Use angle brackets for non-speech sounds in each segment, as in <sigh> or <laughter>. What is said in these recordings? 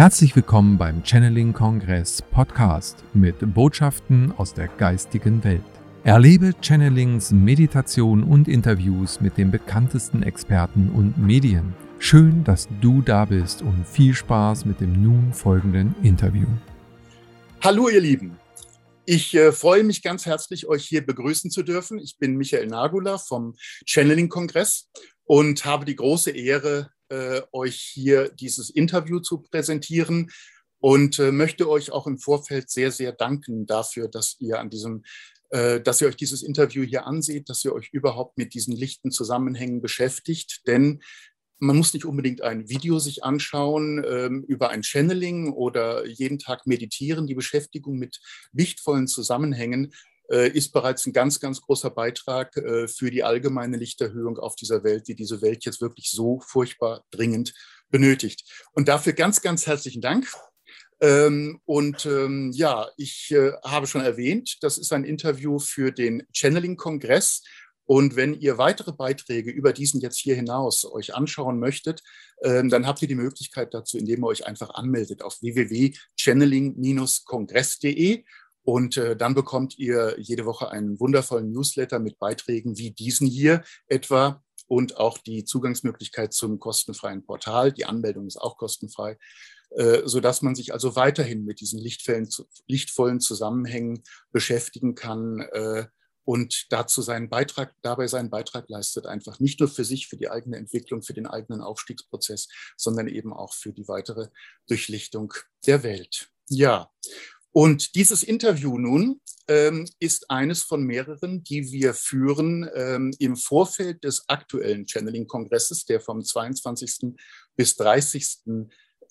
Herzlich willkommen beim Channeling Kongress Podcast mit Botschaften aus der geistigen Welt. Erlebe Channelings, Meditation und Interviews mit den bekanntesten Experten und Medien. Schön, dass du da bist und viel Spaß mit dem nun folgenden Interview. Hallo ihr Lieben, ich äh, freue mich ganz herzlich, euch hier begrüßen zu dürfen. Ich bin Michael Nagula vom Channeling Kongress und habe die große Ehre, äh, euch hier dieses Interview zu präsentieren und äh, möchte euch auch im Vorfeld sehr, sehr danken dafür, dass ihr an diesem äh, dass ihr euch dieses Interview hier anseht, dass ihr euch überhaupt mit diesen lichten Zusammenhängen beschäftigt. Denn man muss nicht unbedingt ein Video sich anschauen ähm, über ein Channeling oder jeden Tag meditieren. Die Beschäftigung mit lichtvollen Zusammenhängen ist bereits ein ganz, ganz großer Beitrag äh, für die allgemeine Lichterhöhung auf dieser Welt, die diese Welt jetzt wirklich so furchtbar dringend benötigt. Und dafür ganz, ganz herzlichen Dank. Ähm, und ähm, ja, ich äh, habe schon erwähnt, das ist ein Interview für den Channeling-Kongress. Und wenn ihr weitere Beiträge über diesen jetzt hier hinaus euch anschauen möchtet, ähm, dann habt ihr die Möglichkeit dazu, indem ihr euch einfach anmeldet auf www.channeling-kongress.de. Und äh, dann bekommt ihr jede Woche einen wundervollen Newsletter mit Beiträgen wie diesen hier etwa und auch die Zugangsmöglichkeit zum kostenfreien Portal. Die Anmeldung ist auch kostenfrei. Äh, so dass man sich also weiterhin mit diesen lichtvollen Zusammenhängen beschäftigen kann äh, und dazu seinen Beitrag, dabei seinen Beitrag leistet, einfach nicht nur für sich, für die eigene Entwicklung, für den eigenen Aufstiegsprozess, sondern eben auch für die weitere Durchlichtung der Welt. Ja, und dieses Interview nun ähm, ist eines von mehreren, die wir führen ähm, im Vorfeld des aktuellen Channeling-Kongresses, der vom 22. bis 30.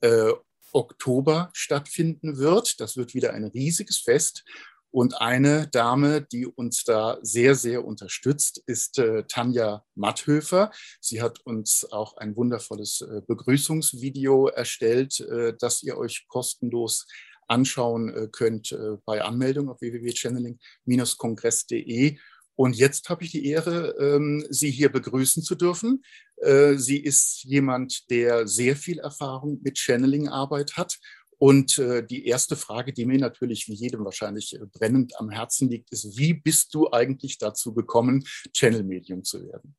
Äh, Oktober stattfinden wird. Das wird wieder ein riesiges Fest. Und eine Dame, die uns da sehr, sehr unterstützt, ist äh, Tanja Matthöfer. Sie hat uns auch ein wundervolles äh, Begrüßungsvideo erstellt, äh, das ihr euch kostenlos anschauen äh, könnt äh, bei Anmeldung auf www.channeling-kongress.de. Und jetzt habe ich die Ehre, ähm, Sie hier begrüßen zu dürfen. Äh, sie ist jemand, der sehr viel Erfahrung mit Channeling-Arbeit hat. Und die erste Frage, die mir natürlich wie jedem wahrscheinlich brennend am Herzen liegt, ist, wie bist du eigentlich dazu gekommen, Channel-Medium zu werden?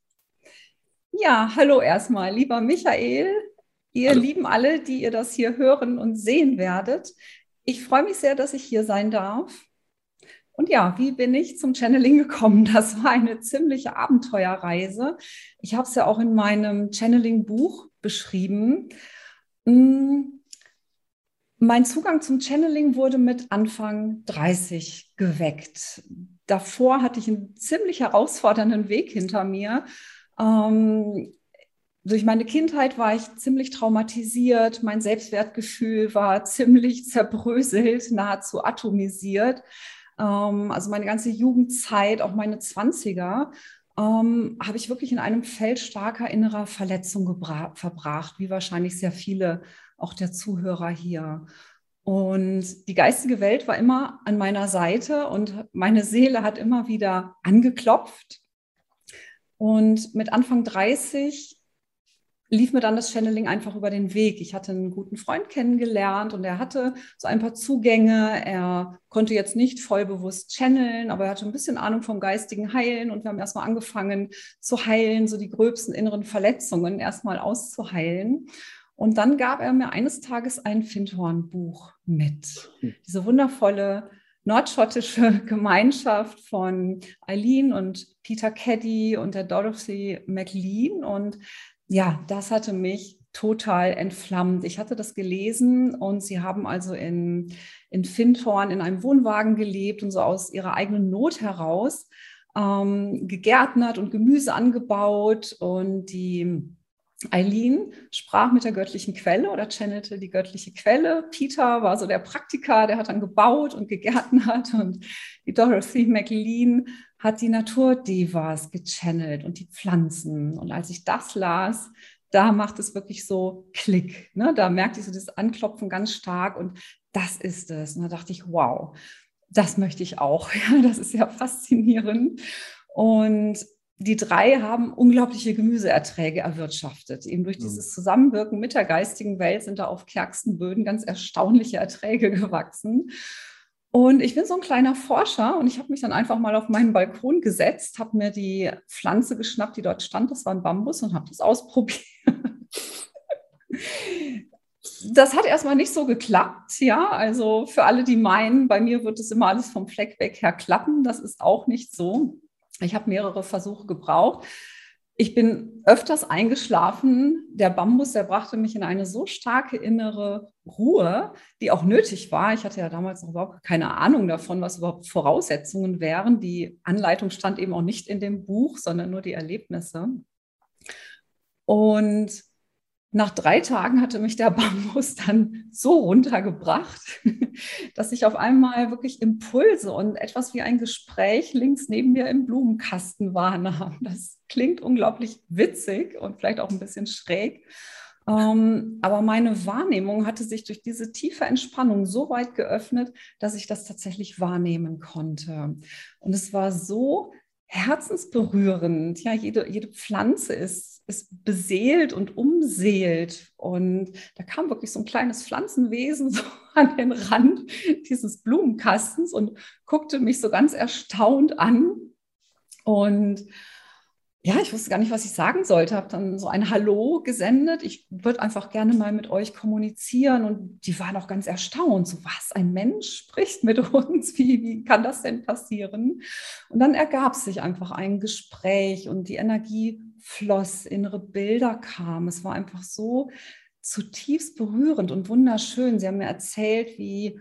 Ja, hallo erstmal, lieber Michael, ihr hallo. Lieben alle, die ihr das hier hören und sehen werdet. Ich freue mich sehr, dass ich hier sein darf. Und ja, wie bin ich zum Channeling gekommen? Das war eine ziemliche Abenteuerreise. Ich habe es ja auch in meinem Channeling-Buch beschrieben. Hm, mein Zugang zum Channeling wurde mit Anfang 30 geweckt. Davor hatte ich einen ziemlich herausfordernden Weg hinter mir. Ähm, durch meine Kindheit war ich ziemlich traumatisiert, mein Selbstwertgefühl war <laughs> ziemlich zerbröselt, nahezu atomisiert. Ähm, also meine ganze Jugendzeit, auch meine Zwanziger, ähm, habe ich wirklich in einem Feld starker innerer Verletzung verbracht, wie wahrscheinlich sehr viele auch der Zuhörer hier. Und die geistige Welt war immer an meiner Seite und meine Seele hat immer wieder angeklopft. Und mit Anfang 30 lief mir dann das Channeling einfach über den Weg. Ich hatte einen guten Freund kennengelernt und er hatte so ein paar Zugänge. Er konnte jetzt nicht vollbewusst channeln, aber er hatte ein bisschen Ahnung vom geistigen Heilen und wir haben erstmal angefangen zu heilen, so die gröbsten inneren Verletzungen erstmal auszuheilen. Und dann gab er mir eines Tages ein Findhorn-Buch mit. Hm. Diese wundervolle nordschottische <laughs> Gemeinschaft von Eileen und Peter Caddy und der Dorothy McLean. Und ja, das hatte mich total entflammt. Ich hatte das gelesen und sie haben also in, in Findhorn in einem Wohnwagen gelebt und so aus ihrer eigenen Not heraus ähm, gegärtnert und Gemüse angebaut und die Eileen sprach mit der göttlichen Quelle oder channelte die göttliche Quelle. Peter war so der Praktiker, der hat dann gebaut und gegärtnert und die Dorothy McLean hat die Naturdevas gechannelt und die Pflanzen. Und als ich das las, da macht es wirklich so Klick. Ne? Da merkte ich so das Anklopfen ganz stark und das ist es. Und da dachte ich, wow, das möchte ich auch. <laughs> Ja, das ist ja faszinierend. Und die drei haben unglaubliche Gemüseerträge erwirtschaftet. Eben durch mhm. dieses Zusammenwirken mit der geistigen Welt sind da auf kärgsten Böden ganz erstaunliche Erträge <laughs> gewachsen. Und ich bin so ein kleiner Forscher und ich habe mich dann einfach mal auf meinen Balkon gesetzt, habe mir die Pflanze geschnappt, die dort stand, das war ein Bambus und habe das ausprobiert. Das hat erstmal nicht so geklappt, ja. Also für alle, die meinen, bei mir wird es immer alles vom Fleck weg her klappen, das ist auch nicht so. Ich habe mehrere Versuche gebraucht. Ich bin öfters eingeschlafen. Der Bambus, der brachte mich in eine so starke innere Ruhe, die auch nötig war. Ich hatte ja damals noch überhaupt keine Ahnung davon, was überhaupt Voraussetzungen wären. Die Anleitung stand eben auch nicht in dem Buch, sondern nur die Erlebnisse. Und nach drei Tagen hatte mich der <laughs> Bambus dann so runtergebracht, <laughs> dass ich auf einmal wirklich Impulse und etwas wie ein Gespräch links neben mir im Blumenkasten wahrnahm. Das klingt unglaublich witzig und vielleicht auch ein bisschen schräg. Ähm, aber meine Wahrnehmung hatte sich durch diese tiefe Entspannung so weit geöffnet, dass ich das tatsächlich wahrnehmen konnte. Und es war so herzensberührend. Ja, jede, jede Pflanze ist, ist beseelt und umseelt. Und da kam wirklich so ein kleines Pflanzenwesen <laughs> so an den Rand dieses Blumenkastens und guckte mich so ganz erstaunt an. Und ja, ich wusste gar nicht, was ich sagen sollte. Habe dann so ein Hallo gesendet. Ich würde einfach gerne mal mit euch kommunizieren. Und die waren auch ganz erstaunt. So, was, ein Mensch spricht mit <laughs> uns? Wie, wie kann das denn passieren? Und dann ergab sich einfach ein Gespräch und die Energie floss, innere Bilder kamen. Es war einfach so zutiefst berührend und wunderschön. Sie haben mir erzählt, wie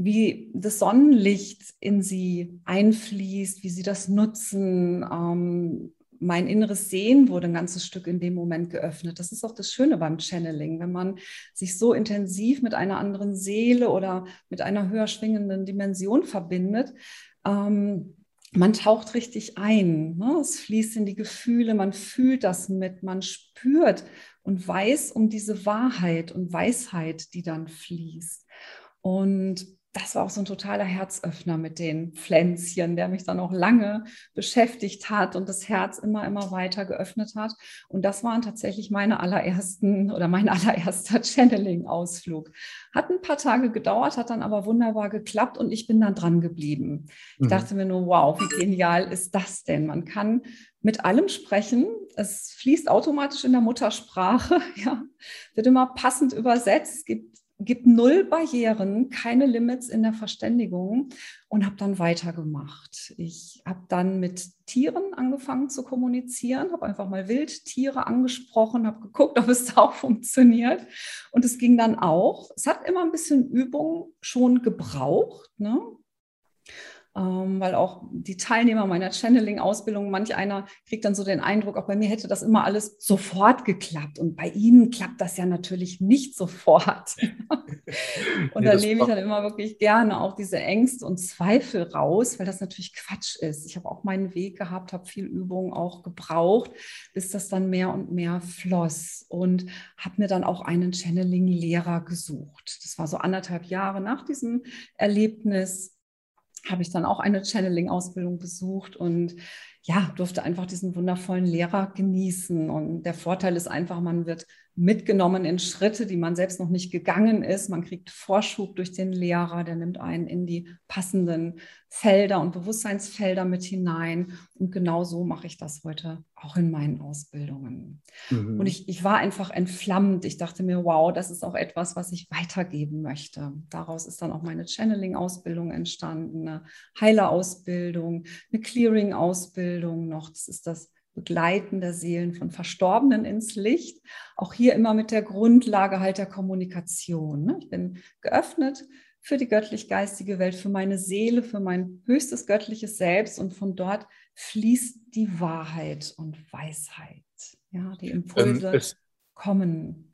wie das Sonnenlicht in sie einfließt, wie sie das nutzen. Ähm, mein inneres Sehen wurde ein ganzes Stück in dem Moment geöffnet. Das ist auch das Schöne beim Channeling, wenn man sich so intensiv mit einer anderen Seele oder mit einer höher schwingenden Dimension verbindet. Ähm, man taucht richtig ein. Ne? Es fließt in die Gefühle, man fühlt das mit, man spürt und weiß um diese Wahrheit und Weisheit, die dann fließt. Und das war auch so ein totaler Herzöffner mit den Pflänzchen, der mich dann auch lange beschäftigt hat und das Herz immer, immer weiter geöffnet hat. Und das waren tatsächlich meine allerersten oder mein <laughs> allererster Channeling-Ausflug. Hat ein paar Tage gedauert, hat dann aber wunderbar geklappt und ich bin dann dran geblieben. Ich mhm. dachte mir nur, wow, wie genial ist das denn? Man kann mit allem sprechen. Es fließt automatisch in der Muttersprache, <laughs> ja, wird immer passend übersetzt. Es gibt gibt null Barrieren, keine Limits in der Verständigung und habe dann weitergemacht. Ich habe dann mit Tieren angefangen zu kommunizieren, habe einfach mal Wildtiere angesprochen, habe geguckt, ob es da <laughs> auch funktioniert. Und es ging dann auch. Es hat immer ein bisschen Übung schon gebraucht. Ne? Ähm, weil auch die Teilnehmer meiner Channeling-Ausbildung, manch einer kriegt dann so den Eindruck, auch bei mir hätte das immer alles sofort geklappt. Und bei ihnen klappt das ja natürlich nicht sofort. <laughs> und nee, da nehme ich dann immer wirklich gerne auch diese Ängste und Zweifel raus, weil das natürlich Quatsch ist. Ich habe auch meinen Weg gehabt, habe viel Übung auch gebraucht, bis das dann mehr und mehr floss und habe mir dann auch einen Channeling-Lehrer gesucht. Das war so anderthalb Jahre nach diesem Erlebnis habe ich dann auch eine Channeling-Ausbildung besucht und ja, durfte einfach diesen wundervollen Lehrer genießen. Und der Vorteil ist einfach, man wird mitgenommen in Schritte, die man selbst noch nicht gegangen ist. Man kriegt Vorschub durch den Lehrer, der nimmt einen in die passenden Felder und Bewusstseinsfelder mit hinein. Und genau so mache ich das heute auch in meinen Ausbildungen. Mhm. Und ich, ich war einfach entflammt. Ich dachte mir, wow, das ist auch etwas, was ich weitergeben möchte. Daraus ist dann auch meine Channeling-Ausbildung entstanden, eine Heiler-Ausbildung, eine Clearing-Ausbildung noch. Das ist das Begleiten der Seelen von Verstorbenen ins Licht. Auch hier immer mit der Grundlage halt der Kommunikation. Ne? Ich bin geöffnet für die göttlich-geistige Welt, für meine Seele, für mein höchstes göttliches Selbst und von dort fließt die Wahrheit und Weisheit. Ja, die Impulse ähm, kommen.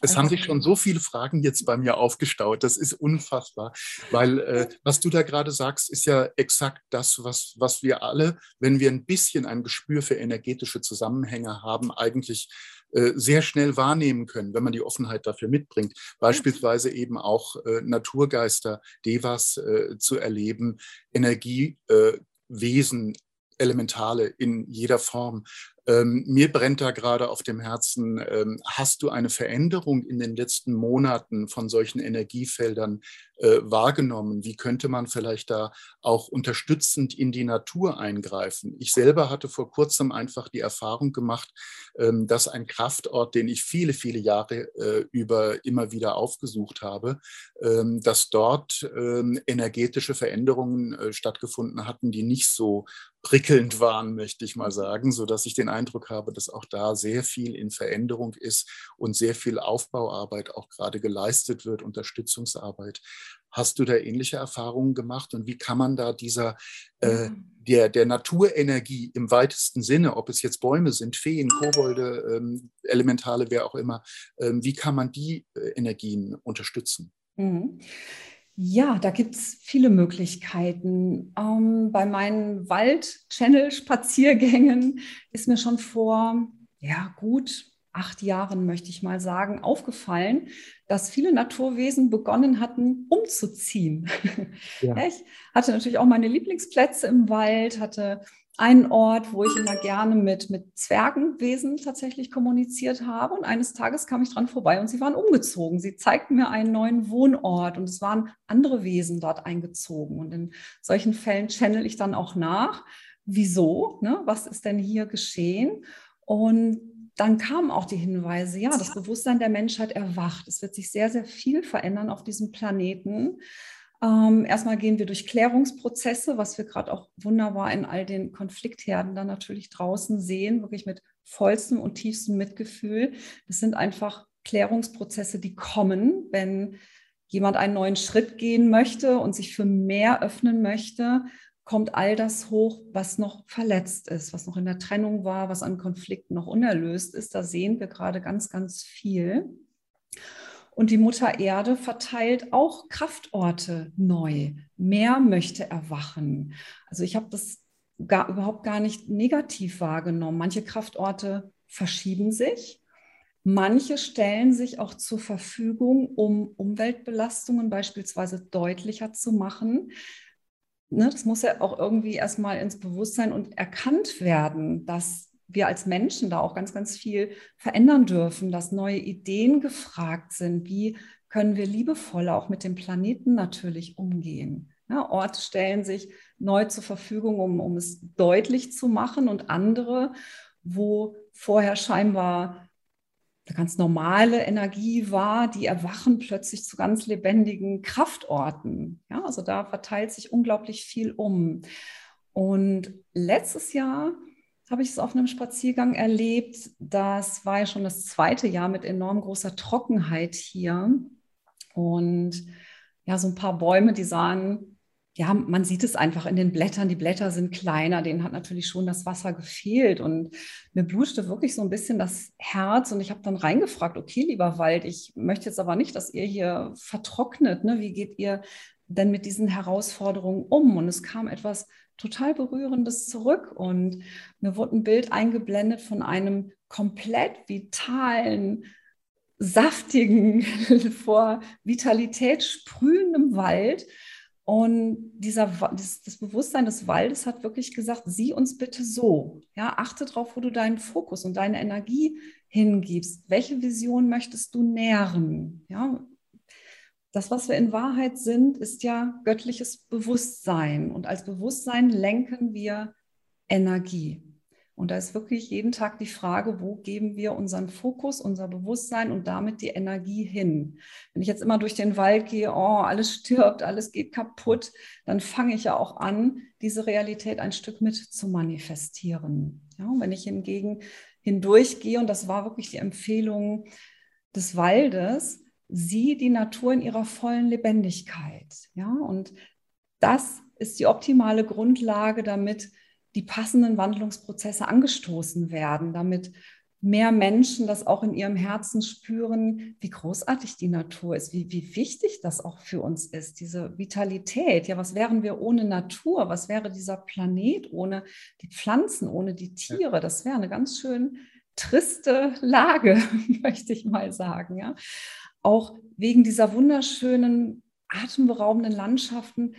Es haben sich schon so viele Fragen jetzt bei mir aufgestaut. Das ist unfassbar, weil äh, was du da gerade sagst, ist ja exakt das, was, was wir alle, wenn wir ein bisschen ein Gespür für energetische Zusammenhänge haben, eigentlich äh, sehr schnell wahrnehmen können, wenn man die Offenheit dafür mitbringt. Beispielsweise eben auch äh, Naturgeister, Devas äh, zu erleben, Energiewesen Elementale in jeder Form. Ähm, mir brennt da gerade auf dem Herzen, ähm, hast du eine Veränderung in den letzten Monaten von solchen Energiefeldern äh, wahrgenommen? Wie könnte man vielleicht da auch unterstützend in die Natur eingreifen? Ich selber hatte vor kurzem einfach die Erfahrung gemacht, ähm, dass ein Kraftort, den ich viele, viele Jahre äh, über immer wieder aufgesucht habe, ähm, dass dort ähm, energetische Veränderungen äh, stattgefunden hatten, die nicht so prickelnd waren, möchte ich mal sagen, so dass ich den Eindruck habe, dass auch da sehr viel in Veränderung ist und sehr viel Aufbauarbeit auch gerade geleistet wird, Unterstützungsarbeit. Hast du da ähnliche Erfahrungen gemacht und wie kann man da dieser äh, der, der Naturenergie im weitesten Sinne, ob es jetzt Bäume sind, Feen, Kobolde, ähm, Elementale, wer auch immer, ähm, wie kann man die äh, Energien unterstützen? Mhm. Ja, da gibt es viele Möglichkeiten. Ähm, bei meinen Wald-Channel-Spaziergängen ist mir schon vor, ja, gut acht Jahren, möchte ich mal sagen, aufgefallen, dass viele Naturwesen begonnen hatten, umzuziehen. Ja. <laughs> Ich hatte natürlich auch meine Lieblingsplätze im Wald, hatte einen Ort, wo ich immer gerne mit, mit Zwergenwesen tatsächlich kommuniziert habe. Und eines Tages kam ich dran vorbei und sie waren umgezogen. Sie zeigten mir einen neuen Wohnort und es waren andere Wesen dort eingezogen. Und in solchen Fällen channel ich dann auch nach. Wieso? Ne? Was ist denn hier geschehen? Und dann kamen auch die Hinweise, ja, das Bewusstsein der Menschheit erwacht. Es wird sich sehr, sehr viel verändern auf diesem Planeten. Ähm, erstmal gehen wir durch Klärungsprozesse, was wir gerade auch wunderbar in all den Konfliktherden dann natürlich draußen sehen, wirklich mit vollstem und tiefstem Mitgefühl. Das sind einfach Klärungsprozesse, die kommen, wenn jemand einen neuen Schritt gehen möchte und sich für mehr öffnen möchte, kommt all das hoch, was noch verletzt ist, was noch in der Trennung war, was an Konflikten noch unerlöst ist. Da sehen wir gerade ganz, ganz viel. Und die Mutter Erde verteilt auch Kraftorte neu. Mehr möchte erwachen. Also ich habe das gar, überhaupt gar nicht negativ wahrgenommen. Manche Kraftorte verschieben sich. Manche stellen sich auch zur Verfügung, um Umweltbelastungen beispielsweise deutlicher zu machen. Ne, das muss ja auch irgendwie erstmal ins Bewusstsein und erkannt werden, dass wir als Menschen da auch ganz, ganz viel verändern dürfen, dass neue Ideen gefragt sind. Wie können wir liebevoller auch mit dem Planeten natürlich umgehen? Ja, Orte stellen sich neu zur Verfügung, um, um es deutlich zu machen und andere, wo vorher scheinbar eine ganz normale Energie war, die erwachen plötzlich zu ganz lebendigen Kraftorten. Ja, also da verteilt sich unglaublich viel um. Und letztes Jahr habe ich es auf einem Spaziergang erlebt. Das war ja schon das zweite Jahr mit enorm großer Trockenheit hier. Und ja, so ein paar Bäume, die sahen, ja, man sieht es einfach in den Blättern. Die Blätter sind kleiner, denen hat natürlich schon das Wasser gefehlt. Und mir blutete wirklich so ein bisschen das Herz. Und ich habe dann reingefragt, okay, lieber Wald, ich möchte jetzt aber nicht, dass ihr hier vertrocknet. Ne? Wie geht ihr denn mit diesen Herausforderungen um? Und es kam etwas total Berührendes zurück und mir wurde ein Bild eingeblendet von einem komplett vitalen, saftigen, <laughs> vor Vitalität sprühendem Wald. Und dieser, das, das, Bewusstsein des Waldes hat wirklich gesagt, sieh uns bitte so. Ja, achte darauf, wo du deinen Fokus und deine Energie hingibst. Welche Vision möchtest du nähren? Ja, das, was wir in Wahrheit sind, ist ja göttliches Bewusstsein. Und als Bewusstsein lenken wir Energie. Und da ist wirklich jeden Tag die Frage, wo geben wir unseren Fokus, unser Bewusstsein und damit die Energie hin. Wenn ich jetzt immer durch den Wald gehe, oh, alles stirbt, alles geht kaputt, dann fange ich ja auch an, diese Realität ein Stück mit zu manifestieren. Ja, und wenn ich hingegen hindurchgehe, und das war wirklich die Empfehlung des Waldes, sieh die Natur in ihrer vollen Lebendigkeit. Ja, und das ist die optimale Grundlage, damit die passenden Wandlungsprozesse angestoßen werden, damit mehr Menschen das auch in ihrem Herzen spüren, wie großartig die Natur ist, wie, wie wichtig das auch für uns ist, diese Vitalität. Ja, was wären wir ohne Natur? Was wäre dieser Planet ohne die Pflanzen, ohne die Tiere? Das wäre eine ganz schön triste Lage, <laughs> möchte ich mal sagen. Ja auch wegen dieser wunderschönen, atemberaubenden Landschaften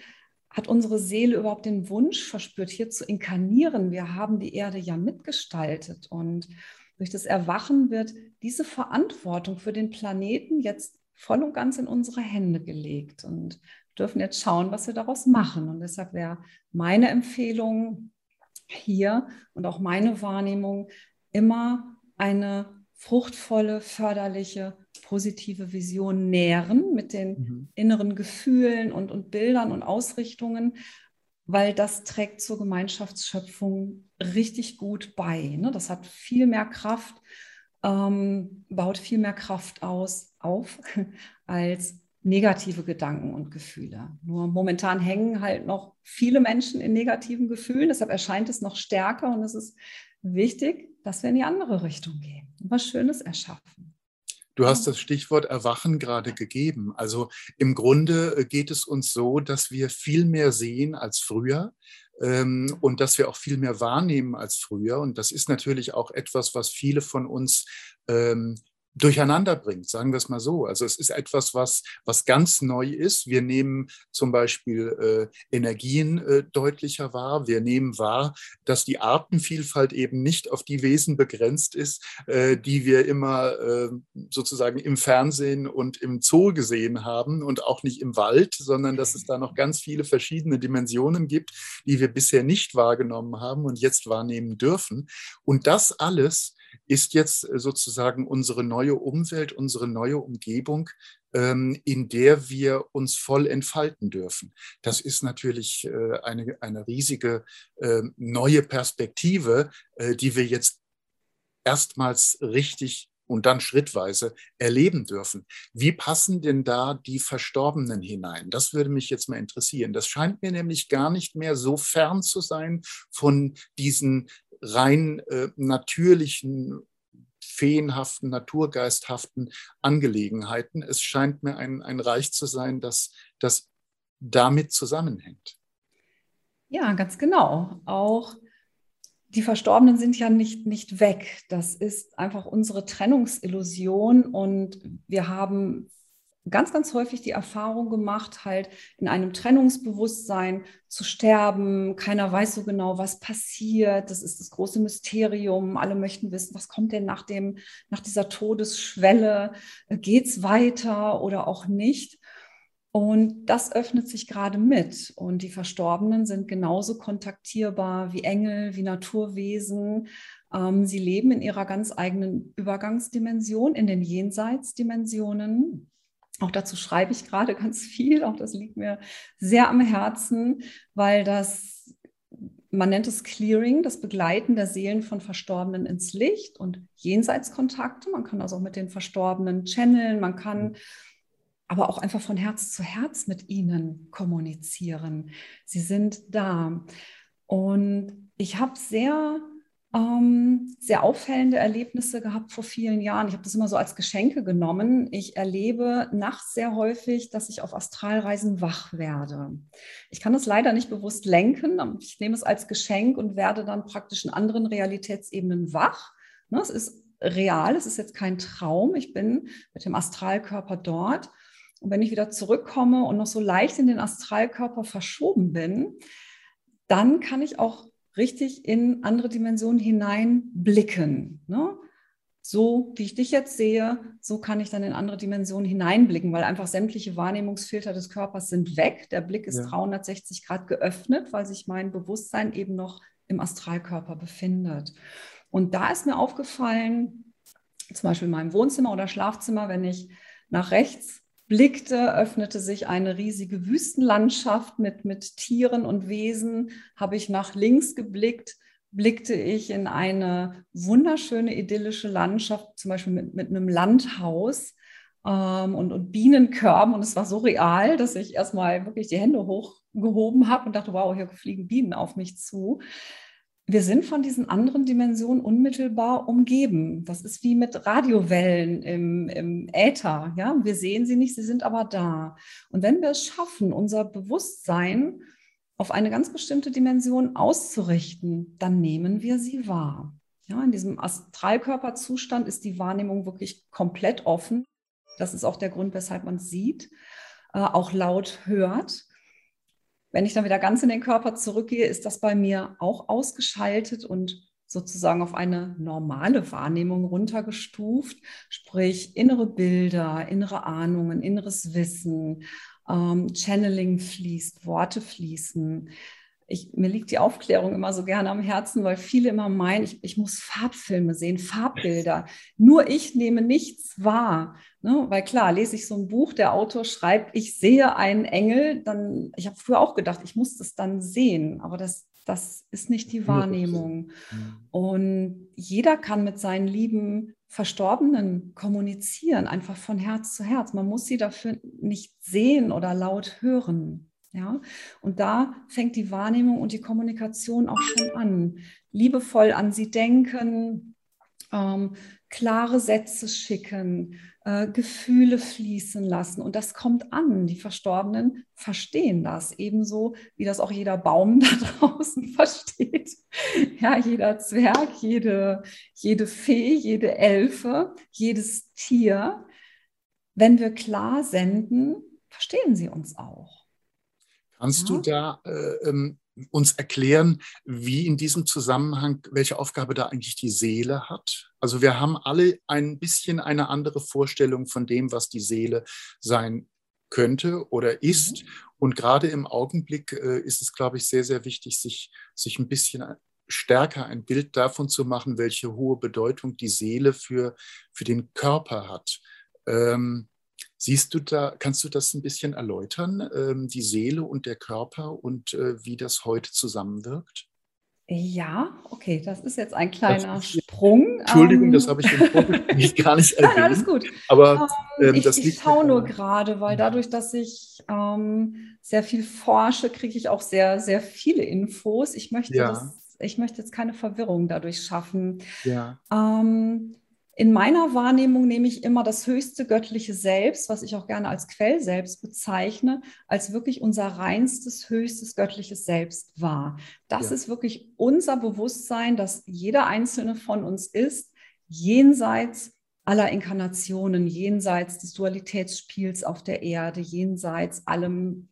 hat unsere Seele überhaupt den Wunsch verspürt, hier zu inkarnieren? Wir haben die Erde ja mitgestaltet und durch das Erwachen wird diese Verantwortung für den Planeten jetzt voll und ganz in unsere Hände gelegt und dürfen jetzt schauen, was wir daraus machen. Und deshalb wäre meine Empfehlung hier und auch meine Wahrnehmung immer eine fruchtvolle, förderliche, positive Vision nähren mit den mhm. inneren Gefühlen und, und Bildern und Ausrichtungen, weil das trägt zur Gemeinschaftsschöpfung richtig gut bei. Ne? Das hat viel mehr Kraft, ähm, baut viel mehr Kraft aus, auf <laughs> als negative Gedanken und Gefühle. Nur momentan hängen halt noch viele Menschen in negativen Gefühlen, deshalb erscheint es noch stärker und es ist wichtig, dass wir in die andere Richtung gehen und was Schönes erschaffen. Du hast das Stichwort Erwachen gerade gegeben. Also im Grunde äh, geht es uns so, dass wir viel mehr sehen als früher ähm, und dass wir auch viel mehr wahrnehmen als früher. Und das ist natürlich auch etwas, was viele von uns ähm, durcheinander bringt, sagen wir es mal so. Also es ist etwas, was, was ganz neu ist. Wir nehmen zum Beispiel äh, Energien äh, deutlicher wahr. Wir nehmen wahr, dass die Artenvielfalt eben nicht auf die Wesen begrenzt ist, äh, die wir immer äh, sozusagen im Fernsehen und im Zoo gesehen haben und auch nicht im Wald, sondern dass es da noch ganz viele verschiedene Dimensionen gibt, die wir bisher nicht wahrgenommen haben und jetzt wahrnehmen dürfen. Und das alles ist jetzt äh, sozusagen unsere neue Umwelt, unsere neue Umgebung, ähm, in der wir uns voll entfalten dürfen. Das ist natürlich äh, eine, eine riesige ähm, neue Perspektive, äh, die wir jetzt erstmals richtig und dann schrittweise erleben dürfen. Wie passen denn da die Verstorbenen hinein? Das würde mich jetzt mal interessieren. Das scheint mir nämlich gar nicht mehr so fern zu sein von diesen rein äh, natürlichen, feenhaften, naturgeisthaften Angelegenheiten. Es scheint mir ein, ein Reich zu sein, das, das damit zusammenhängt. Ja, ganz genau. Auch die Verstorbenen sind ja nicht, nicht weg. Das ist einfach unsere Trennungsillusion und wir haben ganz, ganz häufig die Erfahrung gemacht, halt in einem Trennungsbewusstsein zu sterben. Keiner weiß so genau, was passiert. Das ist das große Mysterium. Alle möchten wissen, was kommt denn nach, dem, nach dieser Todesschwelle? Geht es weiter oder auch nicht? Und das öffnet sich gerade mit. Und die Verstorbenen sind genauso kontaktierbar wie Engel, wie Naturwesen. Ähm, sie leben in ihrer ganz eigenen Übergangsdimension, in den Jenseitsdimensionen. Auch dazu schreibe ich gerade ganz viel. Auch das liegt mir sehr am Herzen, weil das, man nennt es Clearing, das Begleiten der Seelen von Verstorbenen ins Licht und Jenseitskontakte. Man kann also auch mit den Verstorbenen channeln, man kann aber auch einfach von Herz zu Herz mit ihnen kommunizieren. Sie sind da. Und ich habe sehr ähm, sehr auffällende Erlebnisse gehabt vor vielen Jahren. Ich habe das immer so als Geschenke genommen. Ich erlebe nachts sehr häufig, dass ich auf Astralreisen wach werde. Ich kann das leider nicht bewusst lenken. Ich nehme es als Geschenk und werde dann praktisch in anderen Realitätsebenen wach. Ne, es ist real, es ist jetzt kein Traum. Ich bin mit dem Astralkörper dort. Und wenn ich wieder zurückkomme und noch so leicht in den Astralkörper verschoben bin, dann kann ich auch richtig in andere Dimensionen hineinblicken. Ne? So wie ich dich jetzt sehe, so kann ich dann in andere Dimensionen hineinblicken, weil einfach sämtliche Wahrnehmungsfilter des Körpers sind weg. Der Blick ist ja. 360 Grad geöffnet, weil sich mein Bewusstsein eben noch im Astralkörper befindet. Und da ist mir aufgefallen, zum Beispiel in meinem Wohnzimmer oder Schlafzimmer, wenn ich nach rechts blickte, öffnete sich eine riesige Wüstenlandschaft mit, mit Tieren und Wesen. Habe ich nach links geblickt, blickte ich in eine wunderschöne idyllische Landschaft, zum Beispiel mit, mit einem Landhaus ähm, und, und Bienenkörben. Und es war so real, dass ich erstmal wirklich die Hände hochgehoben habe und dachte, wow, hier fliegen Bienen auf mich zu wir sind von diesen anderen Dimensionen unmittelbar umgeben. Das ist wie mit Radiowellen im, im Äther. Ja? Wir sehen sie nicht, sie sind aber da. Und wenn wir es schaffen, unser Bewusstsein auf eine ganz bestimmte Dimension auszurichten, dann nehmen wir sie wahr. Ja, in diesem Astralkörperzustand ist die Wahrnehmung wirklich komplett offen. Das ist auch der Grund, weshalb man es sieht, äh, auch laut hört. Wenn ich dann wieder ganz in den Körper zurückgehe, ist das bei mir auch ausgeschaltet und sozusagen auf eine normale Wahrnehmung runtergestuft, sprich innere Bilder, innere Ahnungen, inneres Wissen, ähm, Channeling fließt, Worte fließen. Ich, mir liegt die Aufklärung immer so gerne am Herzen, weil viele immer meinen, ich, ich muss Farbfilme sehen, Farbbilder. Nur ich nehme nichts wahr. Ne? Weil klar, lese ich so ein Buch, der Autor schreibt, ich sehe einen Engel, dann, ich habe früher auch gedacht, ich muss das dann sehen, aber das, das ist nicht die Wahrnehmung. Und jeder kann mit seinen lieben Verstorbenen kommunizieren, einfach von Herz zu Herz. Man muss sie dafür nicht sehen oder laut hören. Ja, und da fängt die Wahrnehmung und die Kommunikation auch schon an. Liebevoll an sie denken, ähm, klare Sätze schicken, äh, Gefühle fließen lassen. Und das kommt an. Die Verstorbenen verstehen das ebenso, wie das auch jeder Baum <laughs> da draußen versteht. Ja, jeder Zwerg, jede, jede Fee, jede Elfe, jedes Tier. Wenn wir klar senden, verstehen sie uns auch. Kannst ja. du da äh, ähm, uns erklären, wie in diesem Zusammenhang, welche Aufgabe da eigentlich die Seele hat? Also wir haben alle ein bisschen eine andere Vorstellung von dem, was die Seele sein könnte oder ist. Mhm. Und gerade im Augenblick äh, ist es, glaube ich, sehr, sehr wichtig, sich, sich ein bisschen stärker ein Bild davon zu machen, welche hohe Bedeutung die Seele für, für den Körper hat. Ähm, Siehst du da, kannst du das ein bisschen erläutern, ähm, die Seele und der Körper und äh, wie das heute zusammenwirkt? Ja, okay, das ist jetzt ein kleiner ist, Sprung. Entschuldigung, ähm, das habe ich im Vorgespräch <laughs> gar nicht erwähnt. Nein, alles gut. Aber ähm, ähm ich, das ich schaue nur gerade, weil dadurch, dass ich ähm, sehr viel forsche, kriege ich auch sehr, sehr viele Infos. Ich möchte, ja. das, ich möchte jetzt keine Verwirrung dadurch schaffen. Ja. Ähm, in meiner Wahrnehmung nehme ich immer das höchste göttliche Selbst, was ich auch gerne als Quell selbst bezeichne, als wirklich unser reinstes, höchstes göttliches Selbst wahr. Das ja. ist wirklich unser Bewusstsein, das jeder einzelne von uns ist, jenseits aller Inkarnationen, jenseits des Dualitätsspiels auf der Erde, jenseits allem,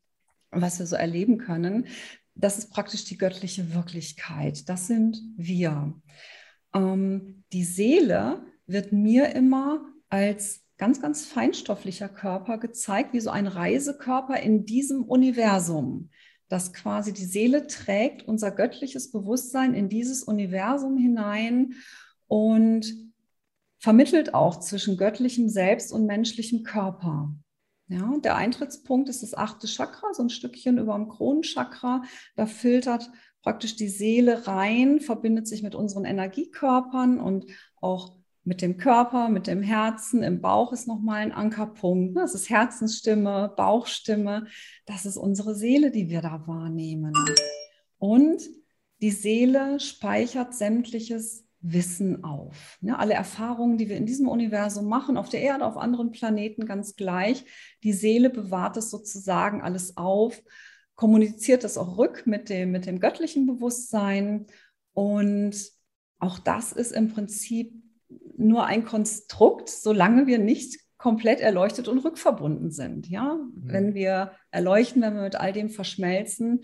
was wir so erleben können. Das ist praktisch die göttliche Wirklichkeit. Das sind wir. Ähm, die Seele wird mir immer als ganz, ganz feinstofflicher Körper gezeigt, wie so ein Reisekörper in diesem Universum, das quasi die Seele trägt, unser göttliches Bewusstsein in dieses Universum hinein und vermittelt auch zwischen göttlichem Selbst und menschlichem Körper. Ja, der Eintrittspunkt ist das achte Chakra, so ein Stückchen über dem Kronenchakra. Da filtert praktisch die Seele rein, verbindet sich mit unseren Energiekörpern und auch mit dem Körper, mit dem Herzen. Im Bauch ist nochmal ein Ankerpunkt. Das ist Herzensstimme, Bauchstimme. Das ist unsere Seele, die wir da wahrnehmen. Und die Seele speichert sämtliches Wissen auf. Ja, alle Erfahrungen, die wir in diesem Universum machen, auf der Erde, auf anderen Planeten ganz gleich. Die Seele bewahrt es sozusagen alles auf, kommuniziert es auch rück mit dem, mit dem göttlichen Bewusstsein. Und auch das ist im Prinzip nur ein Konstrukt, solange wir nicht komplett erleuchtet und rückverbunden sind. Ja, mhm. wenn wir erleuchten, wenn wir mit all dem verschmelzen,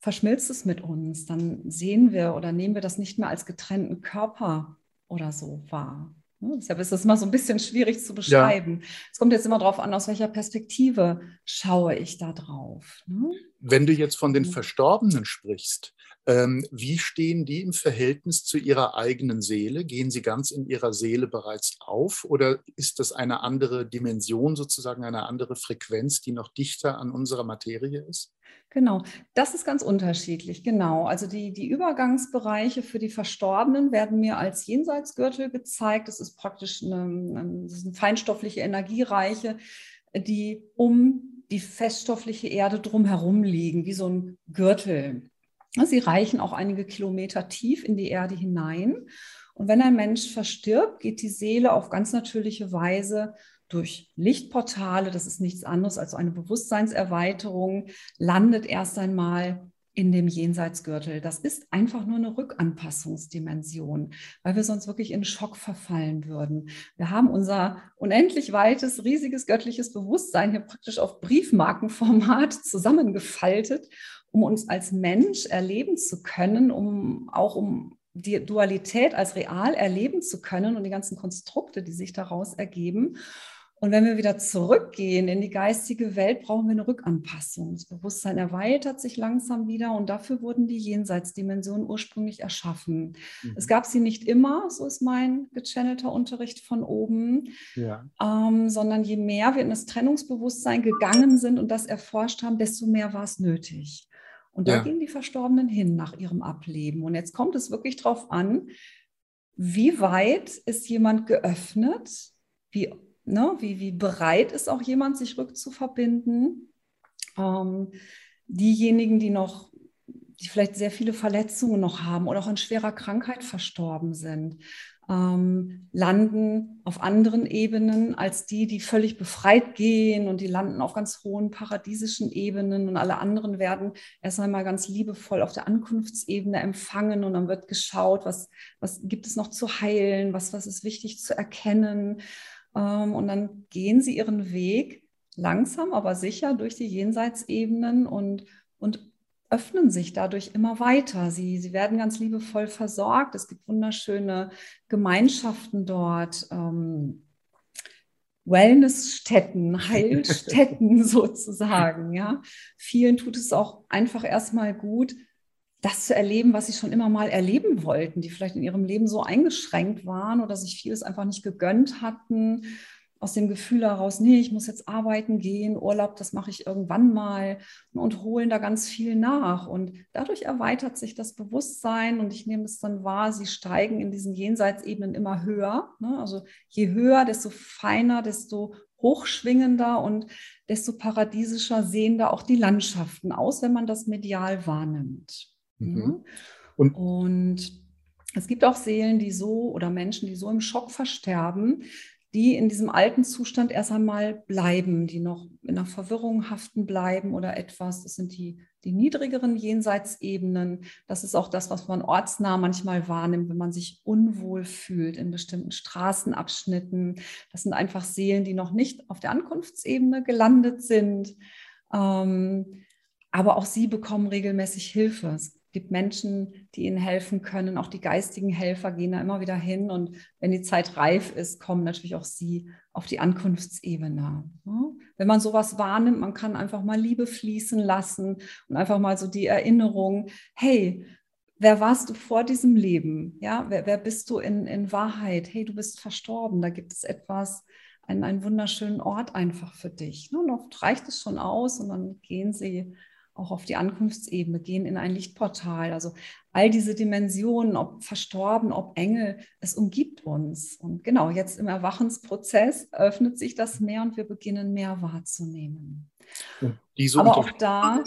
verschmilzt es mit uns. Dann sehen wir oder nehmen wir das nicht mehr als getrennten Körper oder so wahr. Deshalb ist das immer so ein bisschen schwierig zu beschreiben. Ja. Es kommt jetzt immer darauf an, aus welcher Perspektive schaue ich da drauf. Ne? Wenn du jetzt von den Verstorbenen sprichst, wie stehen die im Verhältnis zu ihrer eigenen Seele? Gehen sie ganz in ihrer Seele bereits auf oder ist das eine andere Dimension, sozusagen eine andere Frequenz, die noch dichter an unserer Materie ist? Genau, das ist ganz unterschiedlich. Genau, also die, die Übergangsbereiche für die Verstorbenen werden mir als Jenseitsgürtel gezeigt. Das ist praktisch eine, das sind feinstoffliche Energiereiche, die um die feststoffliche Erde drumherum liegen, wie so ein Gürtel. Sie reichen auch einige Kilometer tief in die Erde hinein. Und wenn ein Mensch verstirbt, geht die Seele auf ganz natürliche Weise durch Lichtportale, das ist nichts anderes als eine Bewusstseinserweiterung, landet erst einmal in dem Jenseitsgürtel. Das ist einfach nur eine Rückanpassungsdimension, weil wir sonst wirklich in Schock verfallen würden. Wir haben unser unendlich weites, riesiges göttliches Bewusstsein hier praktisch auf Briefmarkenformat <laughs> zusammengefaltet um uns als Mensch erleben zu können, um auch um die Dualität als real erleben zu können und die ganzen Konstrukte, die sich daraus ergeben. Und wenn wir wieder zurückgehen in die geistige Welt, brauchen wir eine Rückanpassung. Das Bewusstsein erweitert sich langsam wieder und dafür wurden die Jenseitsdimensionen ursprünglich erschaffen. Mhm. Es gab sie nicht immer, so ist mein gechannelter Unterricht von oben, ja. ähm, sondern je mehr wir in das Trennungsbewusstsein gegangen sind und das erforscht haben, desto mehr war es nötig. Und da ja. gehen die Verstorbenen hin nach ihrem Ableben. Und jetzt kommt es wirklich darauf an, wie weit ist jemand geöffnet, wie Ne? Wie, wie bereit ist auch jemand, sich rückzuverbinden? Ähm, diejenigen, die noch, die vielleicht sehr viele Verletzungen noch haben oder auch in schwerer Krankheit verstorben sind, ähm, landen auf anderen Ebenen als die, die völlig befreit gehen und die landen auf ganz hohen paradiesischen Ebenen und alle anderen werden erst einmal ganz liebevoll auf der Ankunftsebene empfangen und dann wird geschaut, was, was gibt es noch zu heilen, was, was ist wichtig zu erkennen. Ähm, und dann gehen sie ihren Weg langsam, aber sicher durch die Jenseitsebenen und, und öffnen sich dadurch immer weiter. Sie, sie werden ganz liebevoll versorgt. Es gibt wunderschöne Gemeinschaften dort. Ähm, Wellnessstätten, <laughs> Heilstätten <laughs> sozusagen. Ja, vielen tut es auch einfach erstmal gut, das zu erleben, was sie schon immer mal erleben wollten, die vielleicht in ihrem Leben so eingeschränkt waren oder sich vieles einfach nicht gegönnt hatten, aus dem Gefühl heraus, nee, ich muss jetzt arbeiten gehen, Urlaub, das mache ich irgendwann mal und holen da ganz viel nach. Und dadurch erweitert sich das Bewusstsein und ich nehme es dann wahr, sie steigen in diesen Jenseitsebenen immer höher. Ne? Also je höher, desto feiner, desto hochschwingender und desto paradiesischer sehen da auch die Landschaften aus, wenn man das medial wahrnimmt. Mhm. mhm. Und, und es gibt auch Seelen, die so oder Menschen, die so im Schock versterben, die in diesem alten Zustand erst einmal bleiben, die noch in einer Verwirrung haften bleiben oder etwas. Das sind die, die niedrigeren Jenseitsebenen. Das ist auch das, was man ortsnah manchmal wahrnimmt, wenn man sich unwohl fühlt in bestimmten Straßenabschnitten. Das sind einfach Seelen, die noch nicht auf der Ankunftsebene gelandet sind. Ähm, aber auch sie bekommen regelmäßig Hilfe. Es gibt Menschen, die ihnen helfen können. Auch die geistigen Helfer gehen da immer wieder hin. Und wenn die Zeit reif ist, kommen natürlich auch sie auf die Ankunftsebene. Wenn man sowas wahrnimmt, man kann einfach mal Liebe fließen lassen und einfach mal so die Erinnerung, hey, wer warst du vor diesem Leben? Ja, wer, wer bist du in, in Wahrheit? Hey, du bist verstorben. Da gibt es etwas, einen, einen wunderschönen Ort einfach für dich. Und oft reicht es schon aus und dann gehen sie auch auf die Ankunftsebene, gehen in ein Lichtportal. Also all diese Dimensionen, ob verstorben, ob Engel, es umgibt uns. Und genau, jetzt im Erwachensprozess öffnet sich das mehr und wir beginnen mehr wahrzunehmen. Aber auch da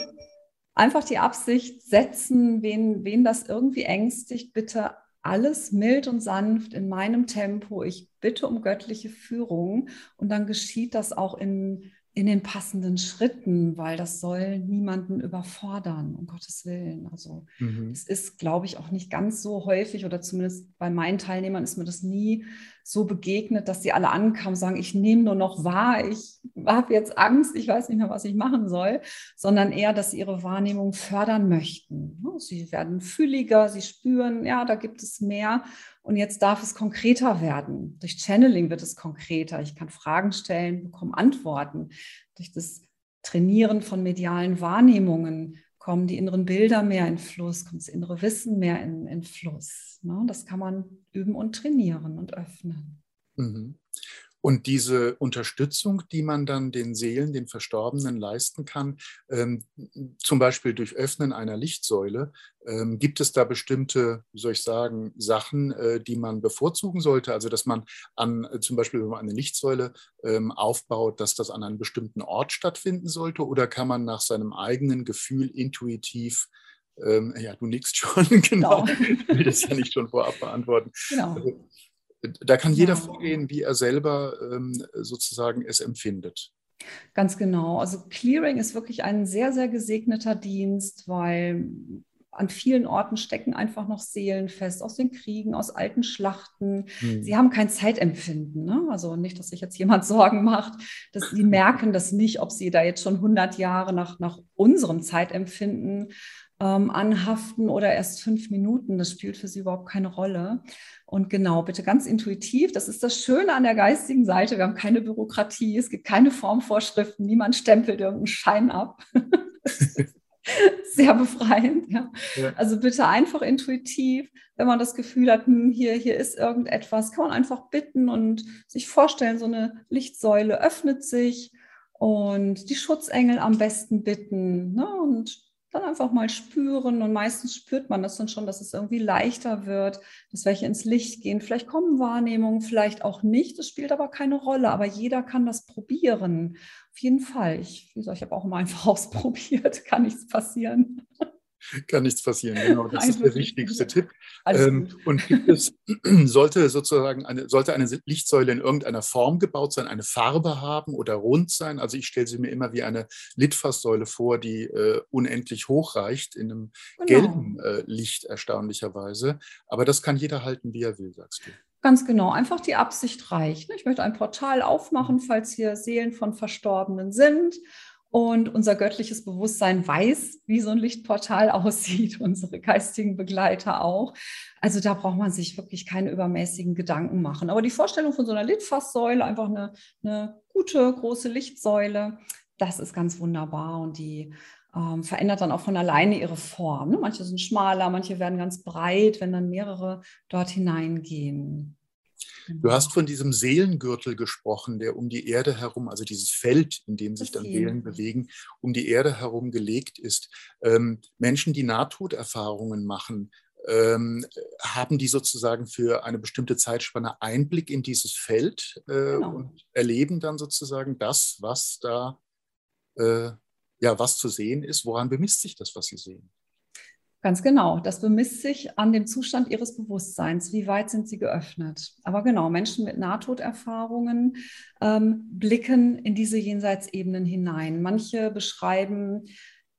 einfach die Absicht setzen, wen, wen das irgendwie ängstigt, bitte alles mild und sanft in meinem Tempo. Ich bitte um göttliche Führung und dann geschieht das auch in in den passenden Schritten, weil das soll niemanden überfordern, um Gottes Willen. Also mhm. es ist, glaube ich, auch nicht ganz so häufig oder zumindest bei meinen Teilnehmern ist mir das nie so begegnet, dass sie alle ankamen sagen, ich nehme nur noch wahr, ich habe jetzt Angst, ich weiß nicht mehr, was ich machen soll, sondern eher, dass sie ihre Wahrnehmung fördern möchten. Sie werden fühliger, sie spüren, ja, da gibt es mehr und jetzt darf es konkreter werden. Durch Channeling wird es konkreter. Ich kann Fragen stellen, bekomme Antworten. Durch das Trainieren von medialen Wahrnehmungen kommen die inneren Bilder mehr in Fluss, kommt das innere Wissen mehr in, in Fluss. Ne? Das kann man üben und trainieren und öffnen. Mhm. Und diese Unterstützung, die man dann den Seelen, den Verstorbenen leisten kann, ähm, zum Beispiel durch Öffnen einer Lichtsäule, ähm, gibt es da bestimmte, wie soll ich sagen, Sachen, äh, die man bevorzugen sollte? Also, dass man an, äh, zum Beispiel, wenn man eine Lichtsäule ähm, aufbaut, dass das an einem bestimmten Ort stattfinden sollte? Oder kann man nach seinem eigenen Gefühl intuitiv ähm, ja, du nickst schon, <laughs> genau. genau. Ich will das ja nicht schon vorab beantworten. Genau. Also, da kann jeder ja. vorgehen, wie er selber ähm, sozusagen es empfindet. Ganz genau. Also Clearing ist wirklich ein sehr, sehr gesegneter Dienst, weil an vielen Orten stecken einfach noch Seelen fest, aus den Kriegen, aus alten Schlachten. Mhm. Sie haben kein Zeitempfinden. Ne? Also nicht, dass sich jetzt jemand <laughs> Sorgen macht, dass sie merken das nicht, ob sie da jetzt schon 100 Jahre nach, nach unserem Zeitempfinden ähm, anhaften oder erst fünf Minuten. Das spielt für sie überhaupt keine Rolle. Und genau, bitte ganz intuitiv. Das ist das Schöne an der geistigen Seite. Wir haben keine Bürokratie, es gibt keine Formvorschriften, niemand stempelt irgendeinen Schein ab. <laughs> sehr befreiend. Ja. ja. Also bitte einfach intuitiv, wenn man das Gefühl hat, hm, hier, hier ist irgendetwas, kann man einfach bitten und sich vorstellen, so eine Lichtsäule öffnet sich und die Schutzengel am besten bitten. Ne? Und dann einfach mal spüren und meistens spürt man das dann schon, dass es irgendwie leichter wird, dass welche ins Licht gehen. Vielleicht kommen Wahrnehmungen, vielleicht auch nicht. Das spielt aber keine Rolle, aber jeder kann das probieren. Auf jeden Fall. Ich, wie gesagt, ich habe auch mal <laughs> einfach ausprobiert, kann nichts passieren. <laughs> kann nichts passieren. Genau, das ist der wichtigste Tipp. Ähm, und gibt es, <clears throat> sollte sozusagen eine, sollte eine Lichtsäule in irgendeiner Form gebaut sein, eine Farbe haben oder rund sein? Also ich stelle sie mir immer wie eine Litfaßsäule vor, die äh, unendlich hoch reicht, in einem genau. gelben äh, Licht erstaunlicherweise. Aber das kann jeder halten, wie er will, sagst du. Ganz genau, einfach die Absicht reicht. Ich möchte ein Portal aufmachen, falls hier Seelen von Verstorbenen sind und unser göttliches Bewusstsein weiß, wie so ein Lichtportal <laughs> aussieht, unsere geistigen Begleiter auch. Also da braucht man sich wirklich keine übermäßigen Gedanken machen. Aber die Vorstellung von so einer Litfaßsäule, einfach eine, eine gute, große Lichtsäule, das ist ganz wunderbar und die ähm, verändert dann auch von alleine ihre Form. Ne? Manche sind schmaler, manche werden ganz breit, wenn dann mehrere dort hineingehen. Du hast von diesem Seelengürtel gesprochen, der um die Erde herum, also dieses Feld, in dem sich dann Seelen bewegen, um die Erde herum gelegt ist. Ähm, Menschen, die Nahtoderfahrungen machen, ähm, haben die sozusagen für eine bestimmte Zeitspanne Einblick in dieses Feld äh, genau. und erleben dann sozusagen das, was da, äh, ja, was zu sehen ist. Woran bemisst sich das, was sie sehen? Ganz genau. Das bemisst sich an dem Zustand ihres Bewusstseins. Wie weit sind sie geöffnet? Aber genau, Menschen mit Nahtoderfahrungen ähm, blicken in diese Jenseitsebenen hinein. Manche beschreiben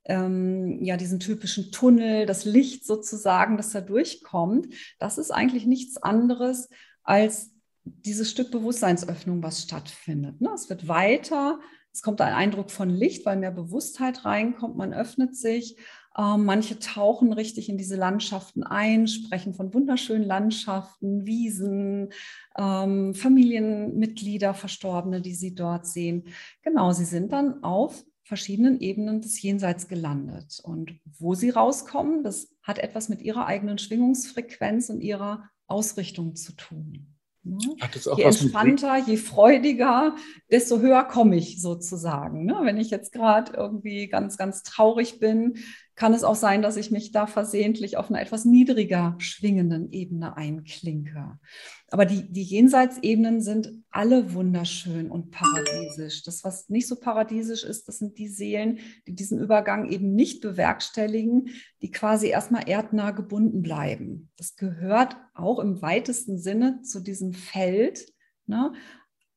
ähm, ja diesen typischen Tunnel, das Licht sozusagen, das da durchkommt. Das ist eigentlich nichts anderes als dieses Stück Bewusstseinsöffnung, was stattfindet. Ne? Es wird weiter, es kommt ein Eindruck von Licht, weil mehr Bewusstheit reinkommt, man öffnet sich manche tauchen richtig in diese Landschaften ein, sprechen von wunderschönen Landschaften, Wiesen, ähm, Familienmitglieder, Verstorbene, die sie dort sehen. Genau, sie sind dann auf verschiedenen Ebenen des Jenseits gelandet. Und wo sie rauskommen, das hat etwas mit ihrer eigenen Schwingungsfrequenz und ihrer Ausrichtung zu tun. Ne? je entspannter, je freudiger, desto höher komme ich sozusagen. Ne? Wenn ich jetzt gerade irgendwie ganz, ganz traurig bin, kann es auch sein, dass ich mich da versehentlich auf einer etwas niedriger schwingenden Ebene einklinke. Aber die, die Jenseitsebenen sind alle wunderschön und paradiesisch. Das, was nicht so paradiesisch ist, das sind die Seelen, die diesen Übergang eben nicht bewerkstelligen, die quasi erstmal erdnah gebunden bleiben. Das gehört auch im weitesten Sinne zu diesem Feld. Ne?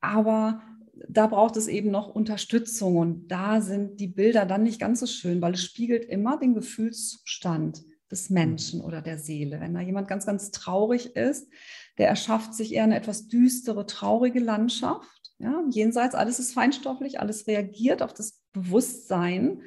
Aber da braucht es eben noch Unterstützung und da sind die Bilder dann nicht ganz so schön, weil es spiegelt immer den Gefühlszustand des Menschen oder der Seele. Wenn da jemand ganz, ganz traurig ist, der erschafft sich eher eine etwas düstere, traurige Landschaft. Ja, jenseits, alles ist feinstofflich, alles reagiert auf das Bewusstsein.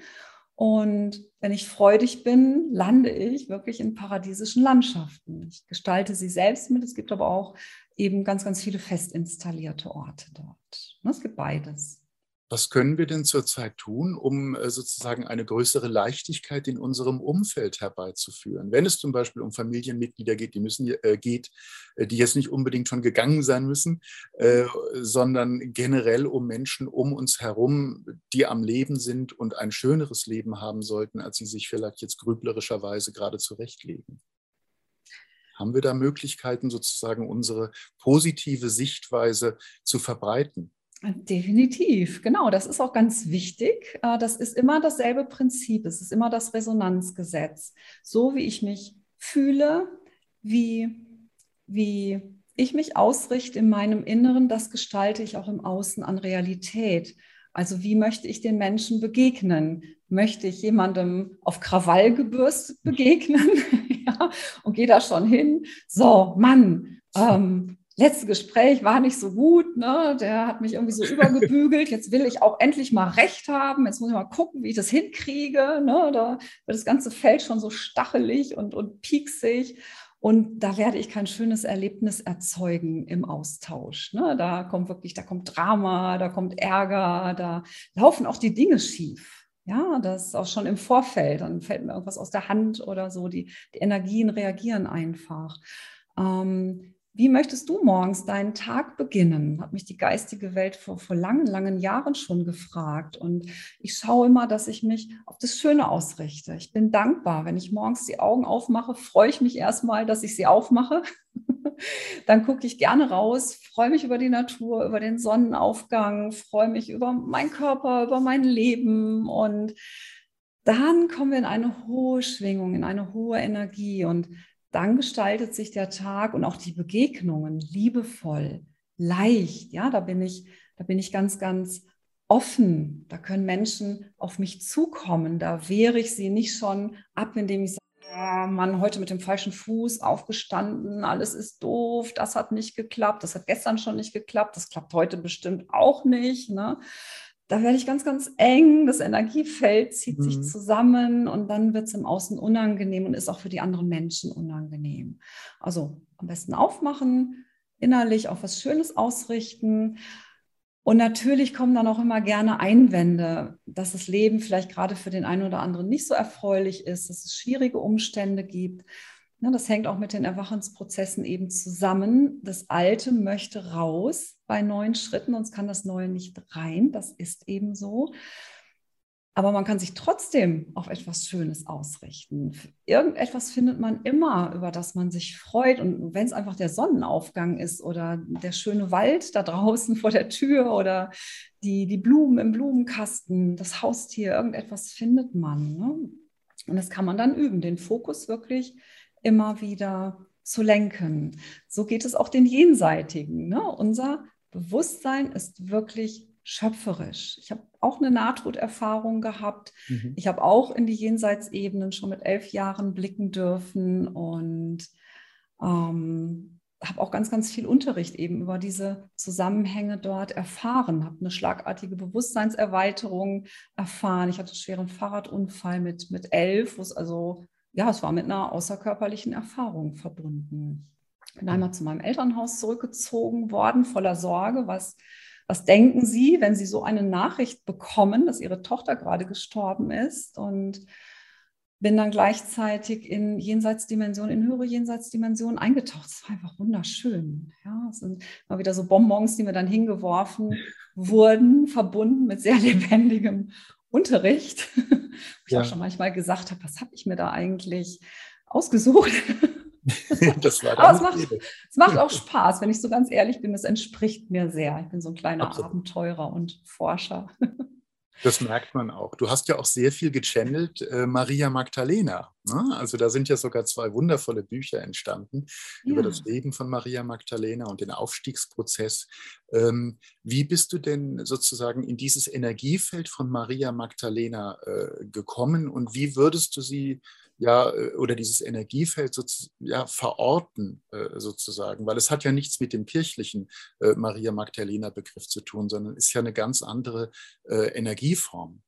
Und wenn ich freudig bin, lande ich wirklich in paradiesischen Landschaften. Ich gestalte sie selbst mit. Es gibt aber auch eben ganz, ganz viele fest installierte Orte dort. Ne, es gibt beides. Was können wir denn zurzeit tun, um äh, sozusagen eine größere Leichtigkeit in unserem Umfeld herbeizuführen? Wenn es zum Beispiel um Familienmitglieder geht, die müssen äh, geht, äh, die jetzt nicht unbedingt schon gegangen sein müssen, äh, sondern generell um Menschen um uns herum, die am Leben sind und ein schöneres Leben haben sollten, als sie sich vielleicht jetzt grüblerischerweise gerade zurechtlegen. Haben wir da Möglichkeiten, sozusagen unsere positive Sichtweise zu verbreiten? Definitiv, genau. Das ist auch ganz wichtig. Äh, das ist immer dasselbe Prinzip. Es ist immer das Resonanzgesetz. So wie ich mich fühle, wie, wie ich mich ausrichte in meinem Inneren, das gestalte ich auch im Außen an Realität. Also wie möchte ich den Menschen begegnen? Möchte ich jemandem auf Krawall gebürstet <laughs> begegnen? Ja, und gehe da schon hin. So, Mann, ähm, letzte Gespräch war nicht so gut, ne? der hat mich irgendwie so übergebügelt. Jetzt will ich auch endlich mal Recht haben. Jetzt muss ich mal gucken, wie ich das hinkriege. Ne? Da wird das ganze Feld schon so stachelig und, und pieksig. Und da werde ich kein schönes Erlebnis erzeugen im Austausch. Ne? Da kommt wirklich, da kommt Drama, da kommt Ärger, da laufen auch die Dinge schief. Ja, das auch schon im Vorfeld. Dann fällt mir irgendwas aus der Hand oder so. Die, die Energien reagieren einfach. Ähm, wie möchtest du morgens deinen Tag beginnen? Hat mich die geistige Welt vor, vor langen, langen Jahren schon gefragt. Und ich schaue immer, dass ich mich auf das Schöne ausrichte. Ich bin dankbar. Wenn ich morgens die Augen aufmache, freue ich mich erstmal, dass ich sie aufmache. <laughs> Dann gucke ich gerne raus, freue mich über die Natur, über den Sonnenaufgang, freue mich über meinen Körper, über mein Leben. Und dann kommen wir in eine hohe Schwingung, in eine hohe Energie. Und dann gestaltet sich der Tag und auch die Begegnungen liebevoll, leicht. Ja, da bin ich, da bin ich ganz, ganz offen. Da können Menschen auf mich zukommen. Da wehre ich sie nicht schon ab, indem ich sage, oh Mann, heute mit dem falschen Fuß aufgestanden, alles ist doof, das hat nicht geklappt, das hat gestern schon nicht geklappt, das klappt heute bestimmt auch nicht. Ne? da werde ich ganz, ganz eng, das Energiefeld zieht mhm. sich zusammen und dann wird es im Außen unangenehm und ist auch für die anderen Menschen unangenehm. Also am besten aufmachen, innerlich auch was Schönes ausrichten. Und natürlich kommen dann auch immer gerne Einwände, dass das Leben vielleicht gerade für den einen oder anderen nicht so erfreulich ist, dass es schwierige Umstände gibt. Ne, das hängt auch mit den Erwachensprozessen eben zusammen. Das Alte möchte raus bei neuen Schritten, sonst kann das Neue nicht rein. Das ist eben so. Aber man kann sich trotzdem auf etwas Schönes ausrichten. Irgendetwas findet man immer, über das man sich freut. Und wenn es einfach der Sonnenaufgang ist oder der schöne Wald da draußen vor der Tür oder die, die Blumen im Blumenkasten, das Haustier, irgendetwas findet man. Ne? Und das kann man dann üben, den Fokus wirklich immer wieder zu lenken. So geht es auch den Jenseitigen. Ne? Unser Bewusstsein ist wirklich schöpferisch. Ich habe auch eine Nahtoderfahrung gehabt. Mhm. Ich habe auch in die Jenseitsebenen schon mit elf Jahren blicken dürfen und ähm, habe auch ganz, ganz viel Unterricht eben über diese Zusammenhänge dort erfahren, habe eine schlagartige Bewusstseinserweiterung erfahren. Ich hatte einen schweren Fahrradunfall mit, mit elf, wo es also ja, es war mit einer außerkörperlichen Erfahrung verbunden. Ich bin einmal zu meinem Elternhaus zurückgezogen worden, voller Sorge. Was, was denken Sie, wenn Sie so eine Nachricht bekommen, dass Ihre Tochter gerade gestorben ist? Und bin dann gleichzeitig in Jenseitsdimensionen, in höhere Jenseitsdimensionen eingetaucht. Es war einfach wunderschön. Ja, es sind mal wieder so Bonbons, die mir dann hingeworfen <laughs> wurden, verbunden mit sehr lebendigem Unterricht, <laughs> wo ich ja. auch schon manchmal gesagt habe, was habe ich mir da eigentlich ausgesucht? <laughs> <laughs> das war Aber es macht, es macht auch Spaß, wenn ich so ganz ehrlich bin. Es entspricht mir sehr. Ich bin so ein kleiner Absolut. Abenteurer und Forscher. <laughs> Das merkt man auch. Du hast ja auch sehr viel gechannelt, äh, Maria Magdalena. Ne? Also da sind ja sogar zwei wundervolle Bücher entstanden ja. über das Leben von Maria Magdalena und den Aufstiegsprozess. Ähm, wie bist du denn sozusagen in dieses Energiefeld von Maria Magdalena äh, gekommen und wie würdest du sie ja, äh, oder dieses Energiefeld so, ja, verorten äh, sozusagen, weil es hat ja nichts mit dem kirchlichen äh, Maria Magdalena Begriff zu tun, sondern ist ja eine ganz andere äh, Energieform.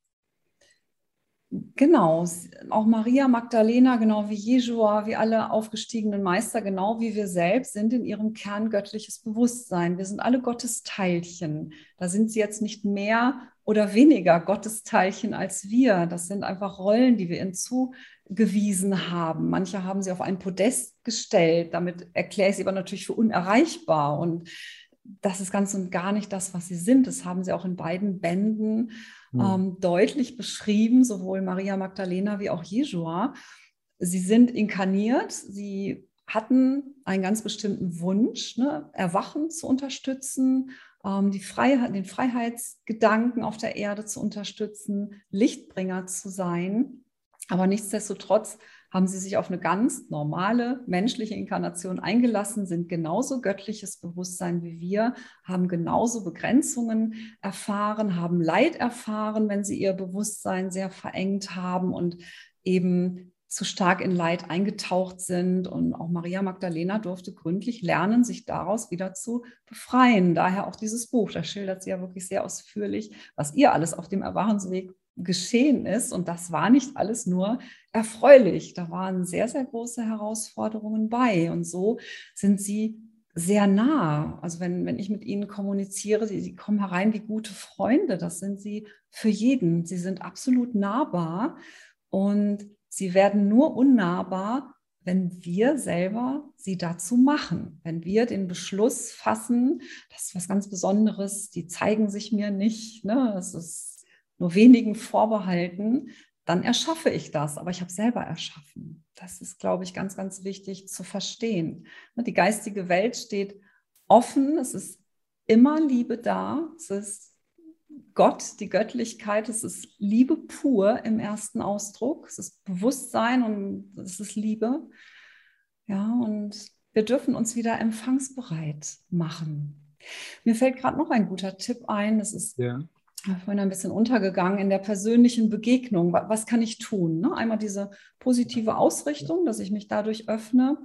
Genau, auch Maria Magdalena, genau wie Jeshua, wie alle aufgestiegenen Meister, genau wie wir selbst, sind in ihrem Kern göttliches Bewusstsein. Wir sind alle Gottesteilchen. Da sind sie jetzt nicht mehr oder weniger Gottesteilchen als wir. Das sind einfach Rollen, die wir ihnen zugewiesen haben. Manche haben sie auf ein Podest gestellt. Damit erkläre ich sie aber natürlich für unerreichbar. Und das ist ganz und gar nicht das, was sie sind. Das haben sie auch in beiden Bänden hm. ähm, deutlich beschrieben, sowohl Maria Magdalena wie auch Jeshua. Sie sind inkarniert, sie hatten einen ganz bestimmten Wunsch, ne, Erwachen zu unterstützen die Freiheit, den Freiheitsgedanken auf der Erde zu unterstützen, Lichtbringer zu sein. Aber nichtsdestotrotz haben sie sich auf eine ganz normale menschliche Inkarnation eingelassen, sind genauso göttliches Bewusstsein wie wir, haben genauso Begrenzungen erfahren, haben Leid erfahren, wenn sie ihr Bewusstsein sehr verengt haben und eben zu stark in Leid eingetaucht sind. Und auch Maria Magdalena durfte gründlich lernen, sich daraus wieder zu befreien. Daher auch dieses Buch. Da schildert sie ja wirklich sehr ausführlich, was ihr alles auf dem Erwachensweg geschehen ist. Und das war nicht alles nur erfreulich. Da waren sehr, sehr große Herausforderungen bei. Und so sind sie sehr nah. Also wenn, wenn ich mit ihnen kommuniziere, sie, sie kommen herein wie gute Freunde. Das sind sie für jeden. Sie sind absolut nahbar. Und Sie werden nur unnahbar, wenn wir selber sie dazu machen, wenn wir den Beschluss fassen, das ist was ganz Besonderes, die zeigen sich mir nicht, ne? das ist nur wenigen vorbehalten, dann erschaffe ich das, aber ich habe selber erschaffen. Das ist, glaube ich, ganz, ganz wichtig zu verstehen. Ne, die geistige Welt steht offen, es ist immer Liebe da, es ist Gott, die Göttlichkeit, es ist Liebe pur im ersten Ausdruck. Es ist Bewusstsein und es ist Liebe. Ja, und wir dürfen uns wieder empfangsbereit machen. Mir fällt gerade noch ein guter Tipp ein. Das ist ja. vorhin ein bisschen untergegangen in der persönlichen Begegnung. Was kann ich tun? Ne? Einmal diese positive Ausrichtung, dass ich mich dadurch öffne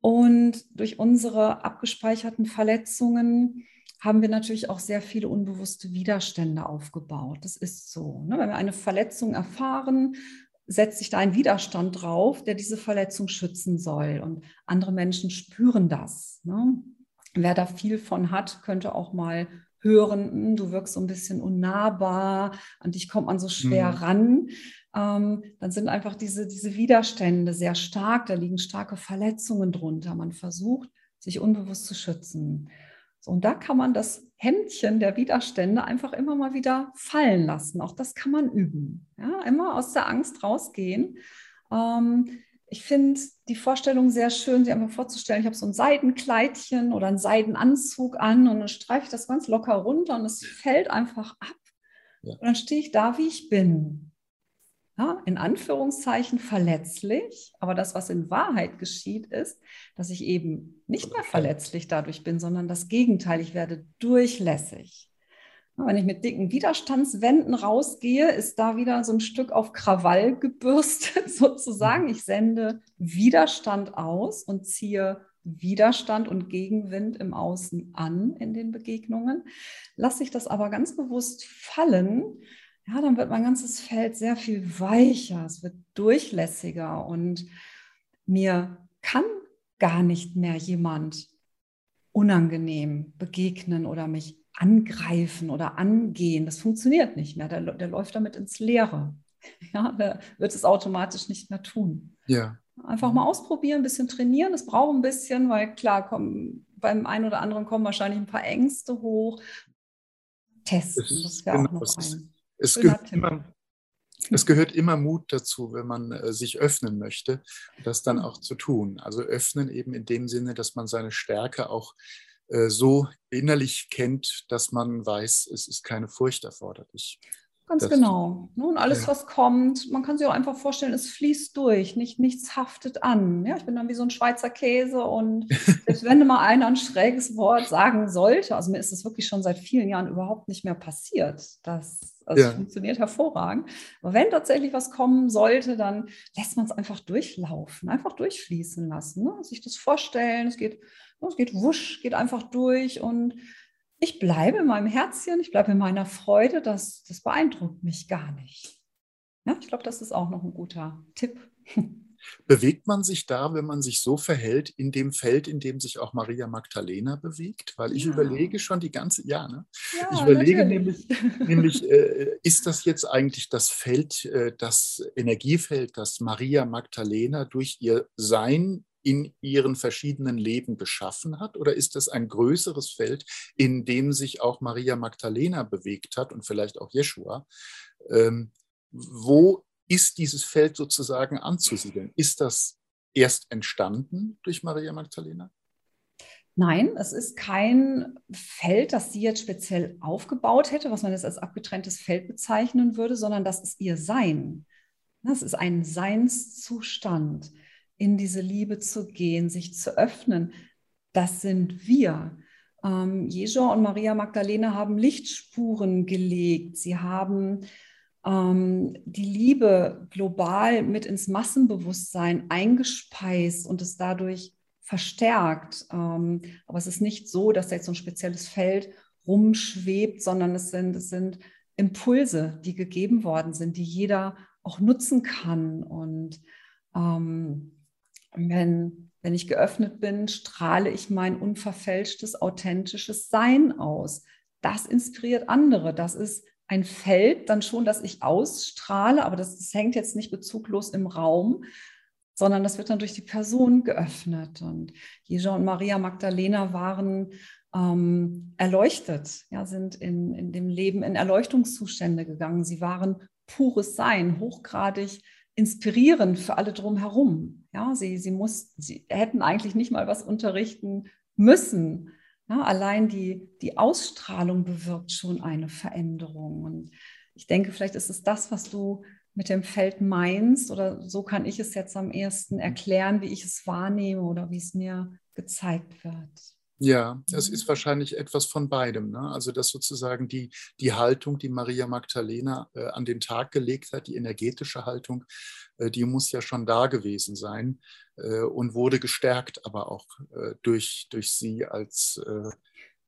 und durch unsere abgespeicherten Verletzungen haben wir natürlich auch sehr viele unbewusste Widerstände aufgebaut. Das ist so. Ne? Wenn wir eine Verletzung erfahren, setzt sich da ein Widerstand drauf, der diese Verletzung schützen soll. Und andere Menschen spüren das. Ne? Wer da viel von hat, könnte auch mal hören, hm, du wirkst so ein bisschen unnahbar, an dich kommt man so schwer mhm. ran. Ähm, dann sind einfach diese, diese Widerstände sehr stark, da liegen starke Verletzungen drunter. Man versucht, sich unbewusst zu schützen. So, und da kann man das Händchen der Widerstände einfach immer mal wieder fallen lassen. Auch das kann man üben. Ja, immer aus der Angst rausgehen. Ähm, ich finde die Vorstellung sehr schön, sich einfach vorzustellen, ich habe so ein Seidenkleidchen oder einen Seidenanzug an und dann streife ich das ganz locker runter und es fällt einfach ab. Ja. Und dann stehe ich da, wie ich bin ja, in Anführungszeichen verletzlich, aber das, was in Wahrheit geschieht, ist, dass ich eben nicht mehr verletzlich dadurch bin, sondern das Gegenteil, ich werde durchlässig. Wenn ich mit dicken Widerstandswänden rausgehe, ist da wieder so ein Stück auf Krawall gebürstet <laughs> sozusagen. Ich sende Widerstand aus und ziehe Widerstand und Gegenwind im Außen an in den Begegnungen. Lasse ich das aber ganz bewusst fallen, ja, dann wird mein ganzes Feld sehr viel weicher, es wird durchlässiger und mir kann gar nicht mehr jemand unangenehm begegnen oder mich angreifen oder angehen. Das funktioniert nicht mehr. Der, der läuft damit ins Leere. <laughs> Ja, der wird es automatisch nicht mehr tun. Ja. Einfach mal ausprobieren, ein bisschen trainieren. Es braucht ein bisschen, weil klar, kommen, beim einen oder anderen kommen wahrscheinlich ein paar Ängste hoch. Testen, das wäre genau, auch noch ein es gehört, immer, es gehört immer Mut dazu, wenn man äh, sich öffnen möchte, das dann auch zu tun. Also öffnen eben in dem Sinne, dass man seine Stärke auch äh, so innerlich kennt, dass man weiß, es ist keine Furcht erforderlich. Ganz das, genau. Ne, und alles, ja. was kommt, man kann sich auch einfach vorstellen, es fließt durch, nicht, nichts haftet an. Ja, ich bin dann wie so ein Schweizer Käse und <laughs> selbst wenn mal einer ein schräges Wort sagen sollte, also mir ist es wirklich schon seit vielen Jahren überhaupt nicht mehr passiert. Das, also ja. funktioniert hervorragend. Aber wenn tatsächlich was kommen sollte, dann lässt man es einfach durchlaufen, einfach durchfließen lassen. Ne? Sich das vorstellen, es geht, es geht wusch, geht einfach durch und ich bleibe in meinem Herzchen, ich bleibe in meiner Freude, das, das beeindruckt mich gar nicht. Ja, ich glaube, das ist auch noch ein guter Tipp. <laughs> Bewegt man sich da, wenn man sich so verhält, in dem Feld, in dem sich auch Maria Magdalena bewegt? Weil ich ja. überlege schon die ganze, ja, ne? ja ich überlege nämlich, nämlich äh, ist das jetzt eigentlich das Feld, äh, das Energiefeld, das Maria Magdalena durch ihr Sein in ihren verschiedenen Leben geschaffen hat? Oder ist das ein größeres Feld, in dem sich auch Maria Magdalena bewegt hat und vielleicht auch Jeschua? Ähm, wo ist dieses Feld sozusagen anzusiedeln? Ist das erst entstanden durch Maria Magdalena? Nein, es ist kein Feld, das sie jetzt speziell aufgebaut hätte, was man jetzt als abgetrenntes Feld bezeichnen würde, sondern das ist ihr Sein. Das ist ein Seinszustand, in diese Liebe zu gehen, sich zu öffnen. Das sind wir. Ähm, Jesu und Maria Magdalena haben Lichtspuren gelegt. Sie haben ähm, die Liebe global mit ins Massenbewusstsein eingespeist und es dadurch verstärkt. Ähm, aber es ist nicht so, dass da jetzt so ein spezielles Feld rumschwebt, sondern es sind, es sind Impulse, die gegeben worden sind, die jeder auch nutzen kann. Und ähm, wenn, wenn ich geöffnet bin, strahle ich mein unverfälschtes, authentisches Sein aus. Das inspiriert andere. Das ist ein Feld dann schon, das ich ausstrahle, aber das, das hängt jetzt nicht bezuglos im Raum, sondern das wird dann durch die Person geöffnet. Und Jesu und Maria Magdalena waren ähm, erleuchtet, ja, sind in, in dem Leben in Erleuchtungszustände gegangen. Sie waren pures Sein, hochgradig inspirierend für alle drumherum. Ja, sie, sie, muss, sie hätten eigentlich nicht mal was unterrichten müssen. Ja, allein die, die Ausstrahlung bewirkt schon eine Veränderung. Und ich denke, vielleicht ist es das, was du mit dem Feld meinst, oder so kann ich es jetzt am ersten erklären, wie ich es wahrnehme oder wie es mir gezeigt wird. Ja, es ist wahrscheinlich etwas von beidem. Ne? Also, dass sozusagen die, die Haltung, die Maria Magdalena äh, an den Tag gelegt hat, die energetische Haltung, äh, die muss ja schon da gewesen sein äh, und wurde gestärkt, aber auch äh, durch, durch sie als äh,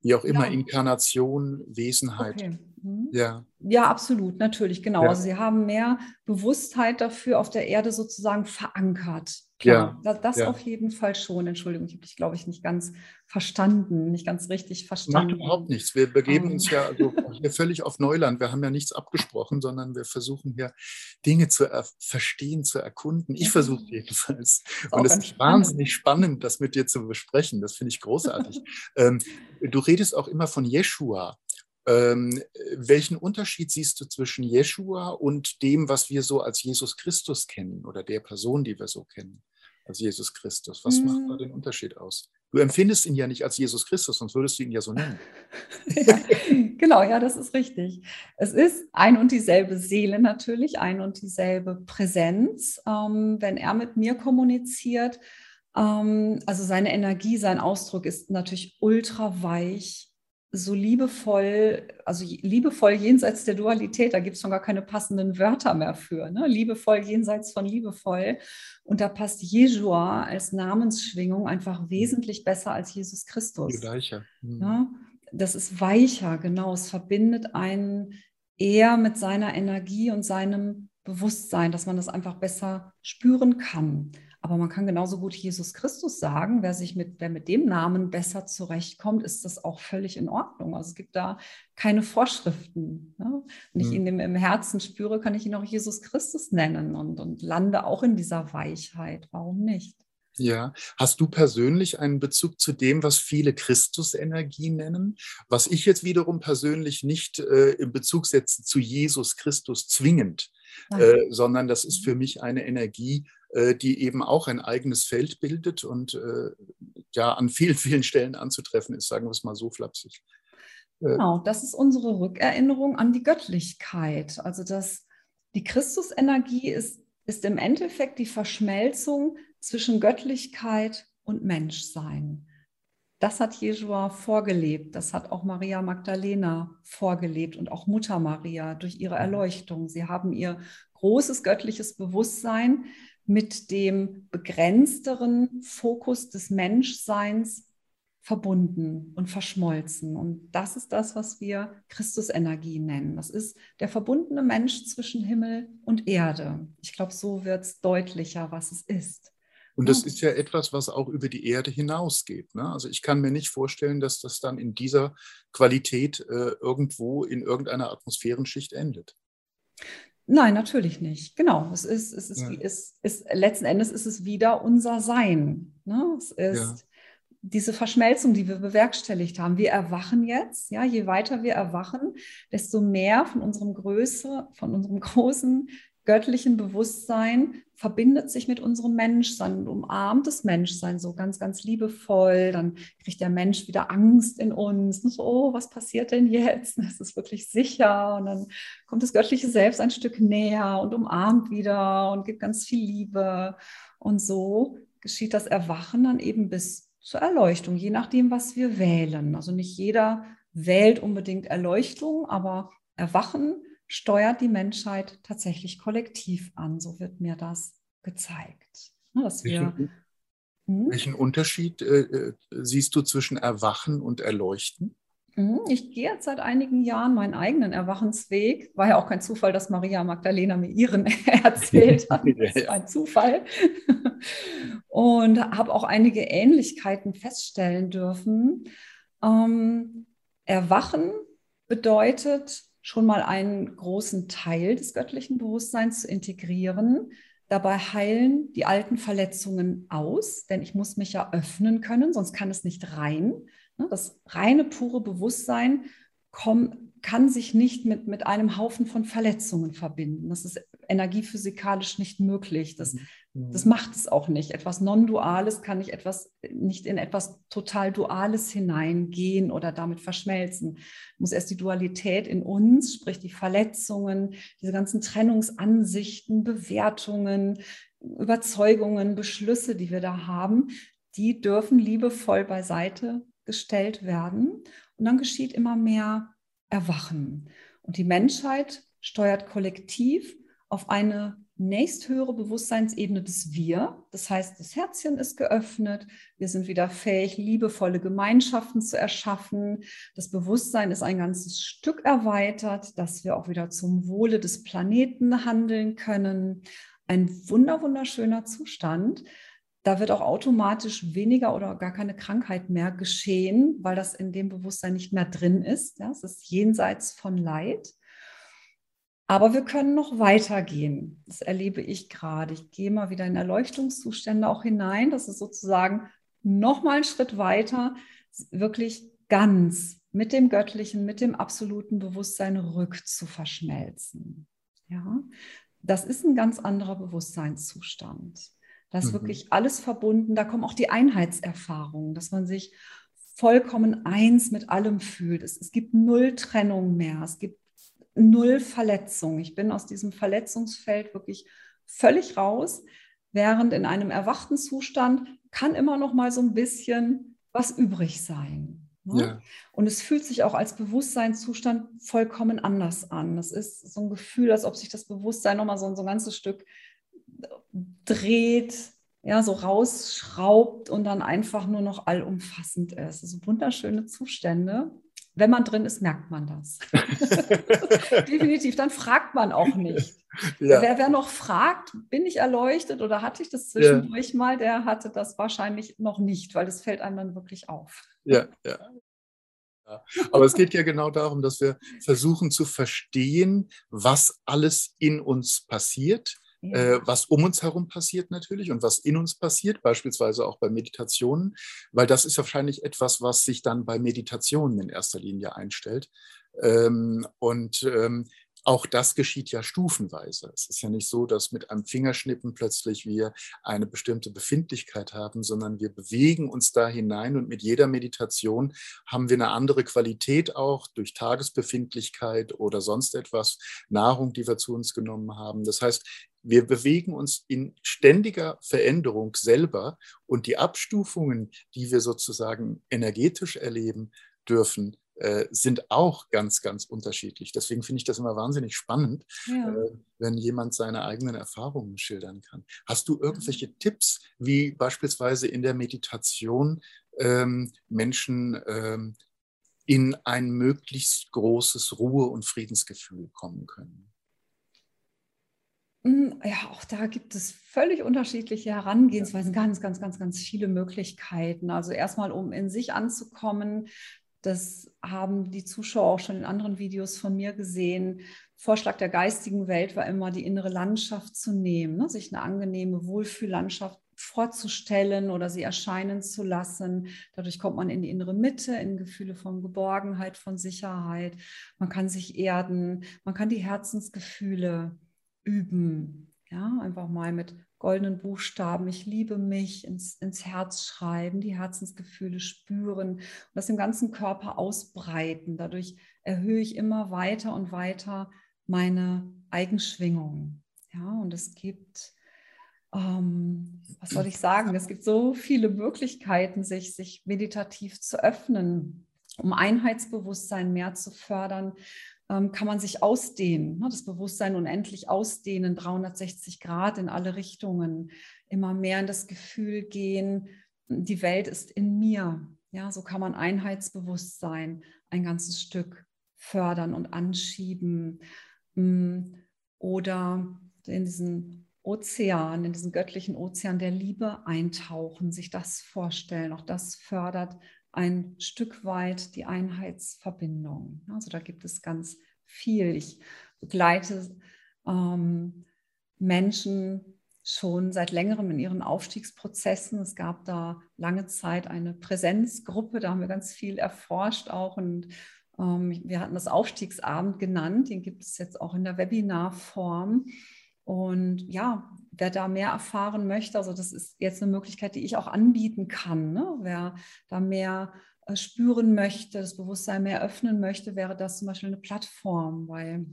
wie auch immer, ja. Inkarnation, Wesenheit. Okay. Mhm. Ja. ja, absolut, natürlich, genau. Ja. Also sie haben mehr Bewusstheit dafür auf der Erde sozusagen verankert. Klar, ja. das, ja. auf jeden Fall schon. Entschuldigung, ich habe dich, glaube ich, nicht ganz verstanden, nicht ganz richtig verstanden. Macht überhaupt nichts. Wir begeben um. uns ja also hier völlig auf Neuland. Wir haben ja nichts abgesprochen, sondern wir versuchen hier Dinge zu verstehen, zu erkunden. Ich versuche jedenfalls. Und es ist spannend. wahnsinnig spannend, das mit dir zu besprechen. Das finde ich großartig. <laughs> ähm, du redest auch immer von Jeshua. Ähm, welchen Unterschied siehst du zwischen Jeshua und dem, was wir so als Jesus Christus kennen oder der Person, die wir so kennen, als Jesus Christus? Was hm. macht da den Unterschied aus? Du empfindest ihn ja nicht als Jesus Christus, sonst würdest du ihn ja so nennen. <laughs> ja, genau, ja, das ist richtig. Es ist ein und dieselbe Seele natürlich, ein und dieselbe Präsenz. Ähm, wenn er mit mir kommuniziert, ähm, also seine Energie, sein Ausdruck ist natürlich ultra weich, so liebevoll, also liebevoll jenseits der Dualität, da gibt es schon gar keine passenden Wörter mehr für. Ne? Liebevoll jenseits von liebevoll. Und da passt Jeshua als Namensschwingung einfach mhm. wesentlich besser als Jesus Christus. Weicher. Mhm. Ne? Das ist weicher, genau. Es verbindet einen eher mit seiner Energie und seinem Bewusstsein, dass man das einfach besser spüren kann. Aber man kann genauso gut Jesus Christus sagen, wer sich mit, wer mit dem Namen besser zurechtkommt, ist das auch völlig in Ordnung. Also es gibt da keine Vorschriften. Ne? Wenn ich mhm. ihn im, Herzen spüre, kann ich ihn auch Jesus Christus nennen und, und lande auch in dieser Weichheit. Warum nicht? Ja, hast du persönlich einen Bezug zu dem, was viele Christusenergie nennen, was ich jetzt wiederum persönlich nicht äh, in Bezug setze zu Jesus Christus zwingend, äh, sondern das ist für mich eine Energie, die eben auch ein eigenes Feld bildet und äh, ja an vielen, <laughs> vielen Stellen anzutreffen ist, sagen wir es mal so flapsig. Äh, genau, das ist unsere Rückerinnerung an die Göttlichkeit. Also dass die Christusenergie ist, ist im Endeffekt die Verschmelzung zwischen Göttlichkeit und Menschsein. Das hat Jesua vorgelebt, das hat auch Maria Magdalena vorgelebt und auch Mutter Maria durch ihre mhm. Erleuchtung. Sie haben ihr großes göttliches Bewusstsein mit dem begrenzteren Fokus des Menschseins verbunden und verschmolzen. Und das ist das, was wir Christusenergie nennen. Das ist der verbundene Mensch zwischen Himmel und Erde. Ich glaube, so wird es deutlicher, was es ist. Und das ist ja etwas, was auch über die Erde hinausgeht. Ne? Also ich kann mir nicht vorstellen, dass das dann in dieser Qualität äh, irgendwo in irgendeiner Atmosphärenschicht endet. Nein, natürlich nicht. Genau. Es ist, es ist, ja. es ist, letzten Endes ist es wieder unser Sein. Ne? Es ist ja. diese Verschmelzung, die wir bewerkstelligt haben. Wir erwachen jetzt, ja, je weiter wir erwachen, desto mehr von unserem Größe, von unserem <laughs> großen göttlichen Bewusstsein verbindet sich mit unserem Menschsein und umarmt das Menschsein so ganz, ganz liebevoll. Dann kriegt der Mensch wieder Angst in uns. Und so, oh, was passiert denn jetzt? <laughs> Es ist wirklich sicher. Und dann kommt das göttliche Selbst ein Stück näher und umarmt wieder und gibt ganz viel Liebe. Und so geschieht das Erwachen dann eben bis zur Erleuchtung, je nachdem, was wir wählen. Also nicht jeder wählt unbedingt Erleuchtung, aber Erwachen steuert die Menschheit tatsächlich kollektiv an. So wird mir das gezeigt. Ne, dass wir, welchen, hm? welchen Unterschied äh, äh, siehst du zwischen Erwachen und Erleuchten? Hm, ich gehe jetzt seit einigen Jahren meinen eigenen Erwachensweg. War ja auch kein Zufall, dass Maria Magdalena mir ihren <laughs> erzählt hat. <laughs> Das ist ein Zufall. Und habe auch einige Ähnlichkeiten feststellen dürfen. Ähm, Erwachen bedeutet, schon mal einen großen Teil des göttlichen Bewusstseins zu integrieren. Dabei heilen die alten Verletzungen aus, denn ich muss mich ja öffnen können, sonst kann es nicht rein. Ne, das reine, pure Bewusstsein kann sich nicht mit, mit einem Haufen von Verletzungen verbinden. Das ist energiephysikalisch nicht möglich. Das, mhm. Das macht es auch nicht. Etwas Non-Duales kann nicht, etwas, nicht in etwas total Duales hineingehen oder damit verschmelzen. Muss erst die Dualität in uns, sprich die Verletzungen, diese ganzen Trennungsansichten, Bewertungen, Überzeugungen, Beschlüsse, die wir da haben, die dürfen liebevoll beiseite gestellt werden. Und dann geschieht immer mehr Erwachen. Und die Menschheit steuert kollektiv auf eine nächsthöhere Bewusstseinsebene des Wir. Das heißt, das Herzchen ist geöffnet. Wir sind wieder fähig, liebevolle Gemeinschaften zu erschaffen. Das Bewusstsein ist ein ganzes Stück erweitert, dass wir auch wieder zum Wohle des Planeten handeln können. Ein wunder, wunderschöner Zustand. Da wird auch automatisch weniger oder gar keine Krankheit mehr geschehen, weil das in dem Bewusstsein nicht mehr drin ist. Ja, es ist jenseits von Leid. Aber wir können noch weitergehen. Das erlebe ich gerade. Ich gehe mal wieder in Erleuchtungszustände auch hinein. Das ist sozusagen noch mal einen Schritt weiter, wirklich ganz mit dem Göttlichen, mit dem absoluten Bewusstsein rück zu verschmelzen. Ja, das ist ein ganz anderer Bewusstseinszustand. Da ist mhm. wirklich alles verbunden. Da kommen auch die Einheitserfahrungen, dass man sich vollkommen eins mit allem fühlt. Es, es gibt null Trennung mehr. Es gibt null Verletzung. Ich bin aus diesem Verletzungsfeld wirklich völlig raus, während in einem erwachten Zustand kann immer noch mal so ein bisschen was übrig sein. Ne? Ja. Und es fühlt sich auch als Bewusstseinszustand vollkommen anders an. Es ist so ein Gefühl, als ob sich das Bewusstsein noch mal so, so ein ganzes Stück dreht, ja, so rausschraubt und dann einfach nur noch allumfassend ist. Also wunderschöne Zustände wenn man drin ist, merkt man das. <laughs> Definitiv, dann fragt man auch nicht. Ja. Wer, wer, noch fragt, bin ich erleuchtet oder hatte ich das zwischendurch ja. mal, der hatte das wahrscheinlich noch nicht, weil das fällt einem dann wirklich auf. Ja, ja. ja. Aber es geht ja genau darum, dass wir versuchen zu verstehen, was alles in uns passiert äh, was um uns herum passiert natürlich und was in uns passiert, beispielsweise auch bei Meditationen, weil das ist wahrscheinlich etwas, was sich dann bei Meditationen in erster Linie einstellt. Ähm, und ähm, auch das geschieht ja stufenweise. Es ist ja nicht so, dass mit einem Fingerschnippen plötzlich wir eine bestimmte Befindlichkeit haben, sondern wir bewegen uns da hinein und mit jeder Meditation haben wir eine andere Qualität auch durch Tagesbefindlichkeit oder sonst etwas, Nahrung, die wir zu uns genommen haben. Das heißt, wir bewegen uns in ständiger Veränderung selber und die Abstufungen, die wir sozusagen energetisch erleben dürfen, äh, sind auch ganz, ganz unterschiedlich. Deswegen finde ich das immer wahnsinnig spannend, ja. äh, wenn jemand seine eigenen Erfahrungen schildern kann. Hast du irgendwelche mhm. Tipps, wie beispielsweise in der Meditation ähm, Menschen ähm, in ein möglichst großes Ruhe- und Friedensgefühl kommen können? Hm, ja, auch da gibt es völlig unterschiedliche Herangehensweisen, ganz, ganz, ganz, ganz viele Möglichkeiten. Also erstmal, um in sich anzukommen, das haben die Zuschauer auch schon in anderen Videos von mir gesehen. Vorschlag der geistigen Welt war immer, die innere Landschaft zu nehmen, ne? sich eine angenehme Wohlfühllandschaft vorzustellen oder sie erscheinen zu lassen. Dadurch kommt man in die innere Mitte, in Gefühle von Geborgenheit, von Sicherheit. Man kann sich erden, man kann die Herzensgefühle üben. Ja, einfach mal mit goldenen Buchstaben, ich liebe mich, ins, ins Herz schreiben, die Herzensgefühle spüren und das im ganzen Körper ausbreiten. Dadurch erhöhe ich immer weiter und weiter meine Eigenschwingung. Ja, und es gibt, ähm, was soll ich sagen, es gibt so viele Möglichkeiten, sich, sich meditativ zu öffnen, um Einheitsbewusstsein mehr zu fördern kann man sich ausdehnen, ne? das Bewusstsein unendlich ausdehnen, 360 Grad in alle Richtungen, immer mehr in das Gefühl gehen, die Welt ist in mir. Ja, so kann man Einheitsbewusstsein ein ganzes Stück fördern und anschieben. Mm, oder in diesen Ozean, in diesen göttlichen Ozean der Liebe eintauchen, sich das vorstellen. Auch das fördert ein Stück weit die Einheitsverbindung. Also da gibt es ganz viel. Ich begleite ähm, Menschen schon seit längerem in ihren Aufstiegsprozessen. Es gab da lange Zeit eine Präsenzgruppe, da haben wir ganz viel erforscht auch und ähm, wir hatten das Aufstiegsabend genannt, den gibt es jetzt auch in der Webinarform. Und ja, wer da mehr erfahren möchte, also das ist jetzt eine Möglichkeit, die ich auch anbieten kann. Ne? Wer da mehr äh, spüren möchte, das Bewusstsein mehr öffnen möchte, wäre das zum Beispiel eine Plattform, weil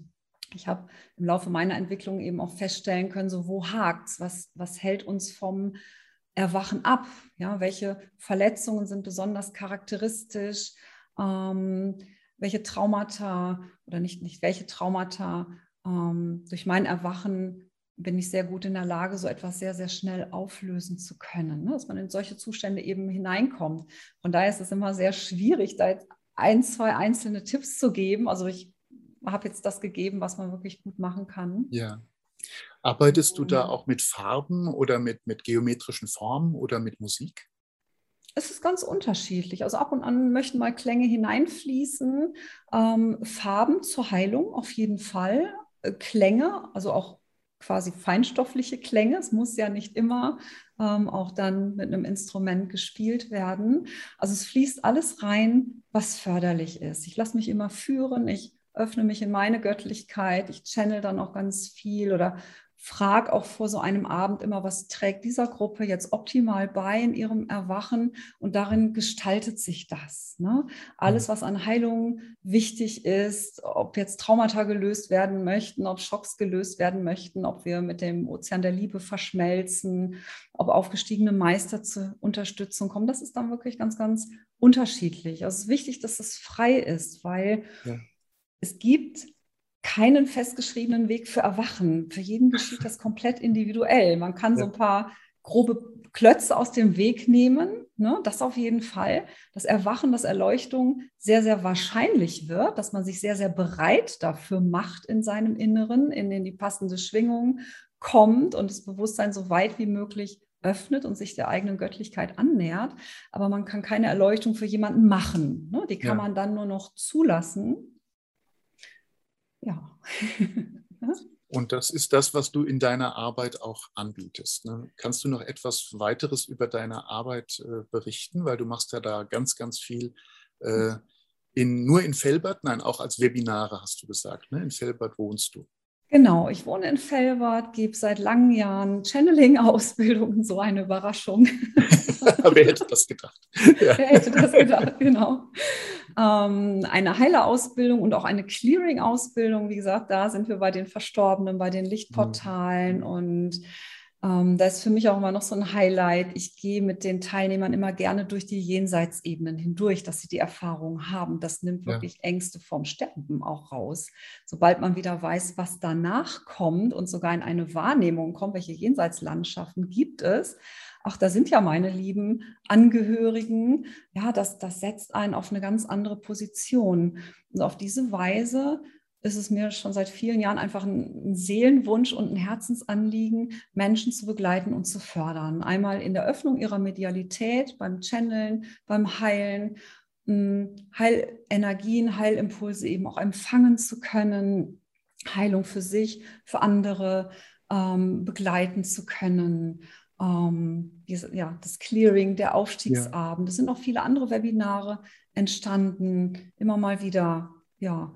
ich habe im Laufe meiner Entwicklung eben auch feststellen können, so wo hakt es, was, was hält uns vom Erwachen ab? Ja, welche Verletzungen sind besonders charakteristisch? Ähm, welche Traumata oder nicht, nicht welche Traumata ähm, durch mein Erwachen bin ich sehr gut in der Lage, so etwas sehr, sehr schnell auflösen zu können, ne? dass man in solche Zustände eben hineinkommt. Von daher ist es immer sehr schwierig, da jetzt ein, zwei einzelne Tipps zu geben. Also ich habe jetzt das gegeben, was man wirklich gut machen kann. Ja. Arbeitest du da auch mit Farben oder mit, mit geometrischen Formen oder mit Musik? Es ist ganz unterschiedlich. Also ab und an möchten mal Klänge hineinfließen. Ähm, Farben zur Heilung auf jeden Fall. Klänge, also auch quasi feinstoffliche Klänge. Es muss ja nicht immer ähm, auch dann mit einem Instrument gespielt werden. Also es fließt alles rein, was förderlich ist. Ich lasse mich immer führen, ich öffne mich in meine Göttlichkeit, ich channel dann auch ganz viel oder frag auch vor so einem Abend immer, was trägt dieser Gruppe jetzt optimal bei in ihrem Erwachen und darin gestaltet sich das. Ne? Alles, mhm. was an Heilung wichtig ist, ob jetzt Traumata gelöst werden möchten, ob Schocks gelöst werden möchten, ob wir mit dem Ozean der Liebe verschmelzen, ob aufgestiegene Meister zur Unterstützung kommen, das ist dann wirklich ganz, ganz unterschiedlich. Also es ist wichtig, dass es frei ist, weil ja. es gibt keinen festgeschriebenen Weg für Erwachen. Für jeden geschieht das komplett individuell. Man kann ja. so ein paar grobe Klötze aus dem Weg nehmen, ne? das auf jeden Fall. Das Erwachen, das Erleuchtung sehr, sehr wahrscheinlich wird, dass man sich sehr, sehr bereit dafür macht in seinem Inneren, in, in die passende Schwingung kommt und das Bewusstsein so weit wie möglich öffnet und sich der eigenen Göttlichkeit annähert. Aber man kann keine Erleuchtung für jemanden machen. Ne? Die kann ja. man dann nur noch zulassen ja. <laughs> Und das ist das, was du in deiner Arbeit auch anbietest. Ne? Kannst du noch etwas weiteres über deine Arbeit äh, berichten? Weil du machst ja da ganz, ganz viel. Äh, in, nur in Felbert? Nein, auch als Webinare hast du gesagt. Ne? In Felbert wohnst du. Genau, ich wohne in Felbert, gebe seit langen Jahren Channeling-Ausbildungen, <laughs> so eine Überraschung. <laughs> Wer hätte das gedacht? Ja. Wer hätte das gedacht, genau. Ähm, eine Heilerausbildung und auch eine Clearing-Ausbildung. Wie gesagt, da sind wir bei den Verstorbenen, bei den Lichtportalen mhm. und ähm, da ist für mich auch immer noch so ein Highlight. Ich gehe mit den Teilnehmern immer gerne durch die Jenseitsebenen hindurch, dass sie die Erfahrung haben. Das nimmt wirklich ja. Ängste vom Sterben auch raus. Sobald man wieder weiß, was danach kommt und sogar in eine Wahrnehmung kommt, welche Jenseitslandschaften gibt es, ach, da sind ja meine lieben Angehörigen, ja, das, das setzt einen auf eine ganz andere Position. Und auf diese Weise ist es mir schon seit vielen Jahren einfach ein Seelenwunsch und ein Herzensanliegen, Menschen zu begleiten und zu fördern. Einmal in der Öffnung ihrer Medialität, beim Channeln, beim Heilen, hm, Heilenergien, Heilimpulse eben auch empfangen zu können, Heilung für sich, für andere ähm, begleiten zu können. Ähm, diese, ja, das Clearing, der Aufstiegsabend. Ja. Es sind noch viele andere Webinare entstanden, immer mal wieder ja,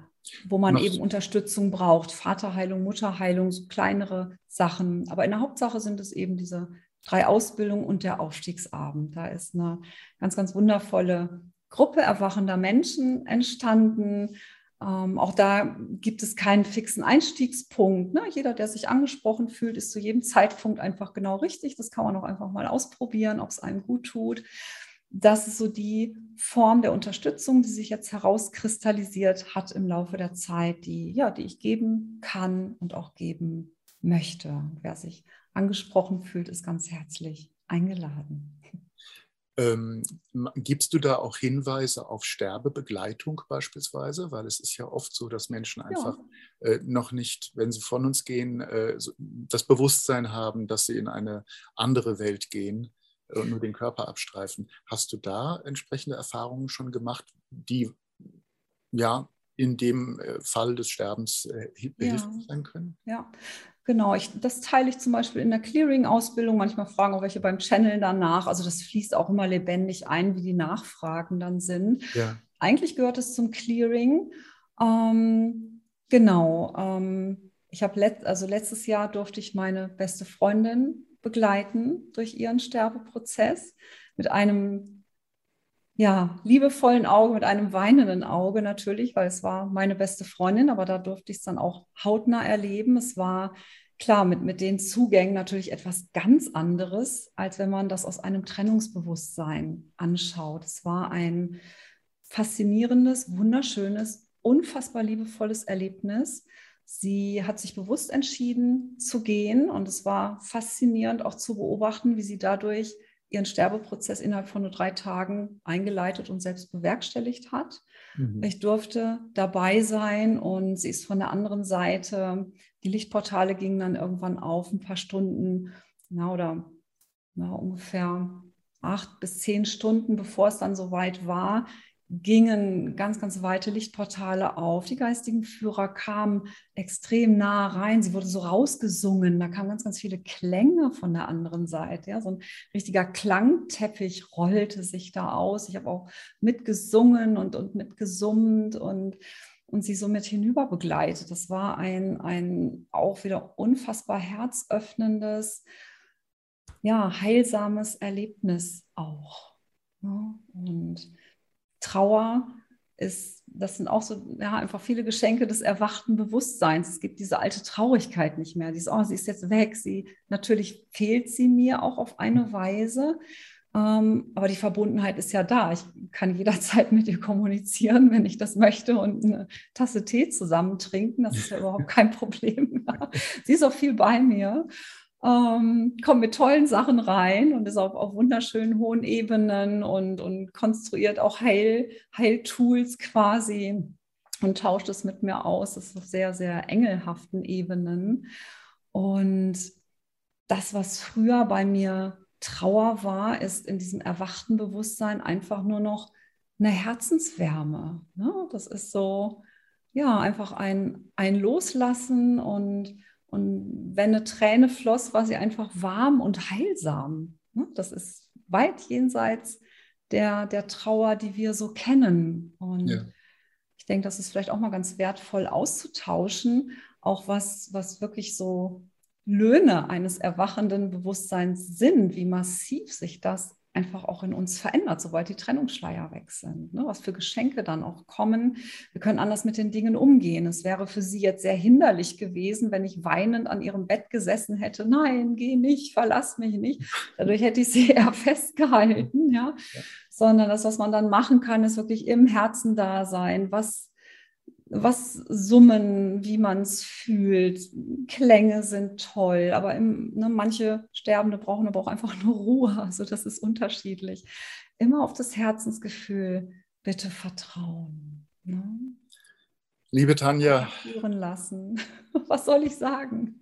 wo man eben Unterstützung braucht. Vaterheilung, Mutterheilung, so kleinere Sachen. Aber in der Hauptsache sind es eben diese drei Ausbildungen und der Aufstiegsabend. Da ist eine ganz, ganz wundervolle Gruppe erwachender Menschen entstanden. Ähm, auch da gibt es keinen fixen Einstiegspunkt. Ne? Jeder, der sich angesprochen fühlt, ist zu jedem Zeitpunkt einfach genau richtig. Das kann man auch einfach mal ausprobieren, ob es einem gut tut. Das ist so die Form der Unterstützung, die sich jetzt herauskristallisiert hat im Laufe der Zeit, die, ja, die ich geben kann und auch geben möchte. Wer sich angesprochen fühlt, ist ganz herzlich eingeladen. Ähm, gibst du da auch Hinweise auf Sterbebegleitung beispielsweise? Weil es ist ja oft so, dass Menschen einfach ja. äh, noch nicht, wenn sie von uns gehen, äh, das Bewusstsein haben, dass sie in eine andere Welt gehen und nur den Körper abstreifen. Hast du da entsprechende Erfahrungen schon gemacht, die ja in dem äh, Fall des Sterbens äh, behilflich ja. sein können? Ja, Genau, ich, das teile ich zum Beispiel in der Clearing-Ausbildung. Manchmal fragen auch welche beim Channel danach. Also das fließt auch immer lebendig ein, wie die Nachfragen dann sind. Ja. Eigentlich gehört es zum Clearing. Ähm, genau. Ähm, ich habe let, also letztes Jahr durfte ich meine beste Freundin begleiten durch ihren Sterbeprozess mit einem ja, liebevollen Auge, mit einem weinenden Auge natürlich, weil es war meine beste Freundin, aber da durfte ich es dann auch hautnah erleben. Es war klar mit, mit den Zugängen natürlich etwas ganz anderes, als wenn man das aus einem Trennungsbewusstsein anschaut. Es war ein faszinierendes, wunderschönes, unfassbar liebevolles Erlebnis. Sie hat sich bewusst entschieden zu gehen und es war faszinierend auch zu beobachten, wie sie dadurch ihren Sterbeprozess innerhalb von nur drei Tagen eingeleitet und selbst bewerkstelligt hat. Mhm. Ich durfte dabei sein und sie ist von der anderen Seite. Die Lichtportale gingen dann irgendwann auf, ein paar Stunden, na, oder na, ungefähr acht bis zehn Stunden, bevor es dann soweit war, gingen ganz, ganz weite Lichtportale auf. Die geistigen Führer kamen extrem nah rein. Sie wurde so rausgesungen. Da kamen ganz, ganz viele Klänge von der anderen Seite. Ja, so ein richtiger Klangteppich rollte sich da aus. Ich habe auch mitgesungen und, und mitgesummt und, und sie so mit hinüber begleitet. Das war ein, ein auch wieder unfassbar herzöffnendes, ja, heilsames Erlebnis auch. Ja, und Trauer ist, das sind auch so, ja, einfach viele Geschenke des erwachten Bewusstseins. Es gibt diese alte Traurigkeit nicht mehr. Dieses, oh, sie ist jetzt weg. Sie, natürlich fehlt sie mir auch auf eine Weise. Ähm, aber die Verbundenheit ist ja da. Ich kann jederzeit mit ihr kommunizieren, wenn ich das möchte und eine Tasse Tee zusammen trinken. Das ist ja überhaupt kein Problem. <laughs> sie ist auch viel bei mir ähm, kommt mit tollen Sachen rein und ist auf, auf wunderschönen hohen Ebenen und, und konstruiert auch Heil, Heiltools quasi und tauscht es mit mir aus. Das ist auf sehr, sehr engelhaften Ebenen. Und das, was früher bei mir Trauer war, ist in diesem erwachten Bewusstsein einfach nur noch eine Herzenswärme. Ne? Das ist so, ja, einfach ein, ein Loslassen und und wenn eine Träne floss, war sie einfach warm und heilsam. Ne? Das ist weit jenseits der, der Trauer, die wir so kennen. Und ja. ich denke, das ist vielleicht auch mal ganz wertvoll auszutauschen, auch was, was wirklich so Löhne eines erwachenden Bewusstseins sind, wie massiv sich das einfach auch in uns verändert, sobald die Trennungsschleier weg sind. Ne? Was für Geschenke dann auch kommen. Wir können anders mit den Dingen umgehen. Es wäre für sie jetzt sehr hinderlich gewesen, wenn ich weinend an ihrem Bett gesessen hätte. Nein, geh nicht, verlass mich nicht. Dadurch hätte ich sie <laughs> eher festgehalten. Ja? ja. Sondern das, was man dann machen kann, ist wirklich im Herzen da sein. Was was summen, wie man es fühlt. Klänge sind toll, aber im, ne, manche Sterbende brauchen aber auch einfach nur Ruhe. Also das ist unterschiedlich. Immer auf das Herzensgefühl bitte vertrauen. Ne? Liebe Tanja. Führen lassen. <laughs> Was soll ich sagen?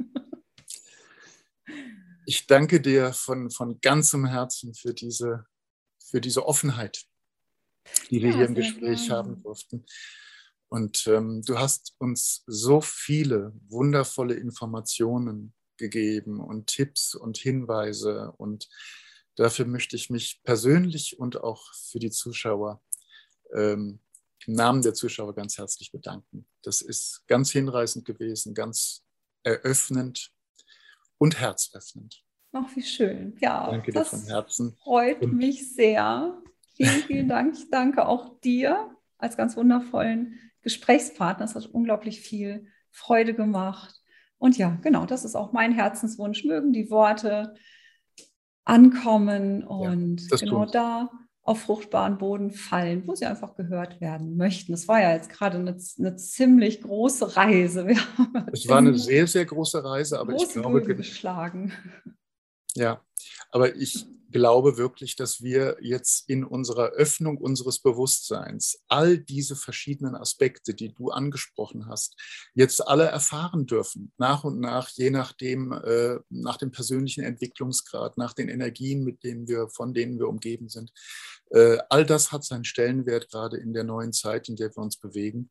Ich danke dir von, von ganzem Herzen für diese, für diese Offenheit, die wir ja, hier im Gespräch gerne. haben durften. Und ähm, du hast uns so viele wundervolle Informationen gegeben und Tipps und Hinweise. Und dafür möchte ich mich persönlich und auch für die Zuschauer ähm, im Namen der Zuschauer ganz herzlich bedanken. Das ist ganz hinreißend gewesen, ganz eröffnend und herzöffnend. Ach, wie schön. Ja, danke dir von Herzen. Freut und mich sehr. Vielen, vielen Dank. Ich danke auch dir als ganz wundervollen Gesprächspartner. Es hat unglaublich viel Freude gemacht. Und ja, genau, das ist auch mein Herzenswunsch. Mögen die Worte ankommen und ja, genau da auf fruchtbaren Boden fallen, wo sie einfach gehört werden möchten. Es war ja jetzt gerade eine, eine ziemlich große Reise. es war eine sehr, sehr große Reise, aber ich glaube, geschlagen. Ja, aber ich glaube wirklich, dass wir jetzt in unserer Öffnung unseres Bewusstseins all diese verschiedenen Aspekte, die du angesprochen hast, jetzt alle erfahren dürfen, nach und nach, je nachdem, äh, nach dem persönlichen Entwicklungsgrad, nach den Energien, mit denen wir, von denen wir umgeben sind. Äh, all das hat seinen Stellenwert gerade in der neuen Zeit, in der wir uns bewegen.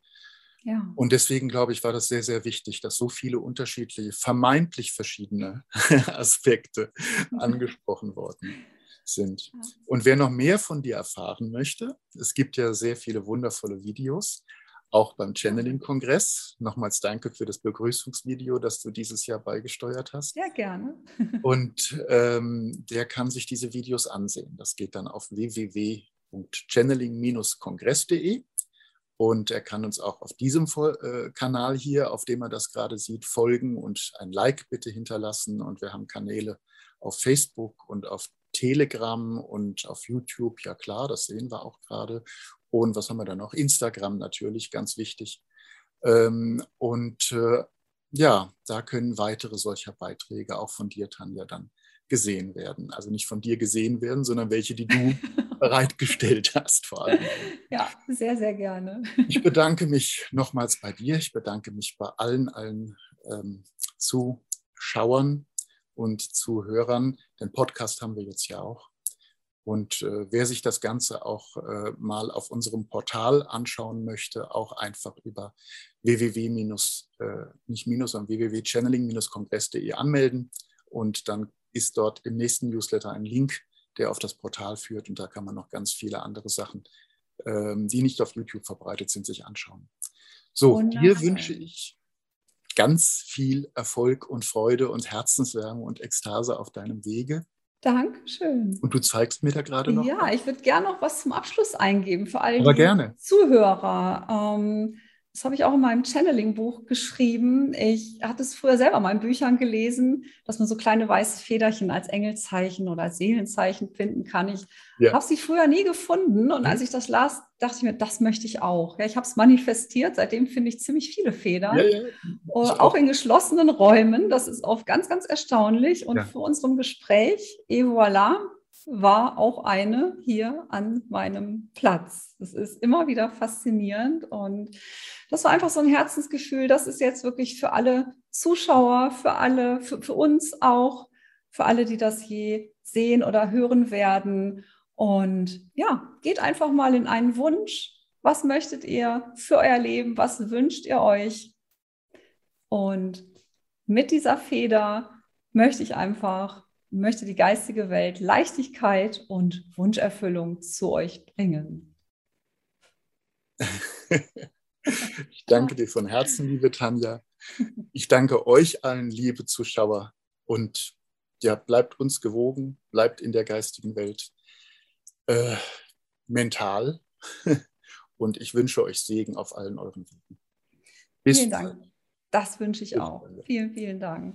Ja. Und deswegen glaube ich, war das sehr, sehr wichtig, dass so viele unterschiedliche, vermeintlich verschiedene <laughs> Aspekte <laughs> angesprochen worden sind. Und wer noch mehr von dir erfahren möchte, es gibt ja sehr viele wundervolle Videos, auch beim Channeling-Kongress. Nochmals danke für das Begrüßungsvideo, das du dieses Jahr beigesteuert hast. Sehr gerne. <laughs> Und ähm, der kann sich diese Videos ansehen. Das geht dann auf www.channeling-kongress.de. Und er kann uns auch auf diesem äh, Kanal hier, auf dem er das gerade sieht, folgen und ein Like bitte hinterlassen. Und wir haben Kanäle auf Facebook und auf Telegram und auf YouTube. Ja klar, das sehen wir auch gerade. Und was haben wir da noch? Instagram natürlich, ganz wichtig. Ähm, und äh, ja, da können weitere solcher Beiträge auch von dir, Tanja, dann gesehen werden. Also nicht von dir gesehen werden, sondern welche, die du <laughs> bereitgestellt hast vor allem. Ja, sehr, sehr gerne. Ich bedanke mich nochmals bei dir. Ich bedanke mich bei allen, allen ähm, Zuschauern und Zuhörern. Den Podcast haben wir jetzt ja auch. Und äh, wer sich das Ganze auch äh, mal auf unserem Portal anschauen möchte, auch einfach über www- äh, nicht minus, sondern www.channeling-kongress.de anmelden und dann ist dort im nächsten Newsletter ein Link, der auf das Portal führt und da kann man noch ganz viele andere Sachen, ähm, die nicht auf YouTube verbreitet sind, sich anschauen. So, Wunderbar. dir wünsche ich ganz viel Erfolg und Freude und Herzenswärme und Ekstase auf deinem Wege. Dankeschön. Und du zeigst mir da gerade noch. Ja, ich würde gerne noch was zum Abschluss eingeben für alle Zuhörer. Ähm, das habe ich auch in meinem Channeling-Buch geschrieben. Ich hatte es früher selber in Büchern gelesen, dass man so kleine weiße Federchen als Engelzeichen oder als Seelenzeichen finden kann. Ich ja. habe sie früher nie gefunden und mhm. als ich das las, dachte ich mir, das möchte ich auch. Ja, ich habe es manifestiert. Seitdem finde ich ziemlich viele Federn, ja, ja. auch. auch in geschlossenen Räumen. Das ist oft ganz, ganz erstaunlich. Und für unserem Gespräch, et voilà, war auch eine hier an meinem Platz. Das ist immer wieder faszinierend und das war einfach so ein Herzensgefühl. Das ist jetzt wirklich für alle Zuschauer, für alle, für, für uns auch, für alle, die das je sehen oder hören werden. Und ja, geht einfach mal in einen Wunsch. Was möchtet ihr für euer Leben? Was wünscht ihr euch? Und mit dieser Feder möchte ich einfach möchte die geistige Welt Leichtigkeit und Wunscherfüllung zu euch bringen. ich danke dir von Herzen, liebe Tanja. Ich danke euch allen, liebe Zuschauer. Und ja, bleibt uns gewogen, bleibt in der geistigen Welt äh, mental. <laughs> Und ich wünsche euch Segen auf allen euren Wegen. Bis vielen Dank. Das wünsche ich auch. Vielen, vielen Dank.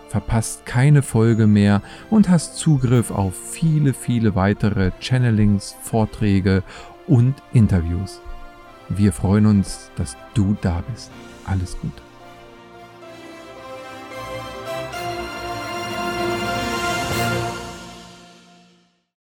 verpasst keine Folge mehr und hast Zugriff auf viele, viele weitere Channelings, Vorträge und Interviews. Wir freuen uns, dass du da bist. Alles Gute.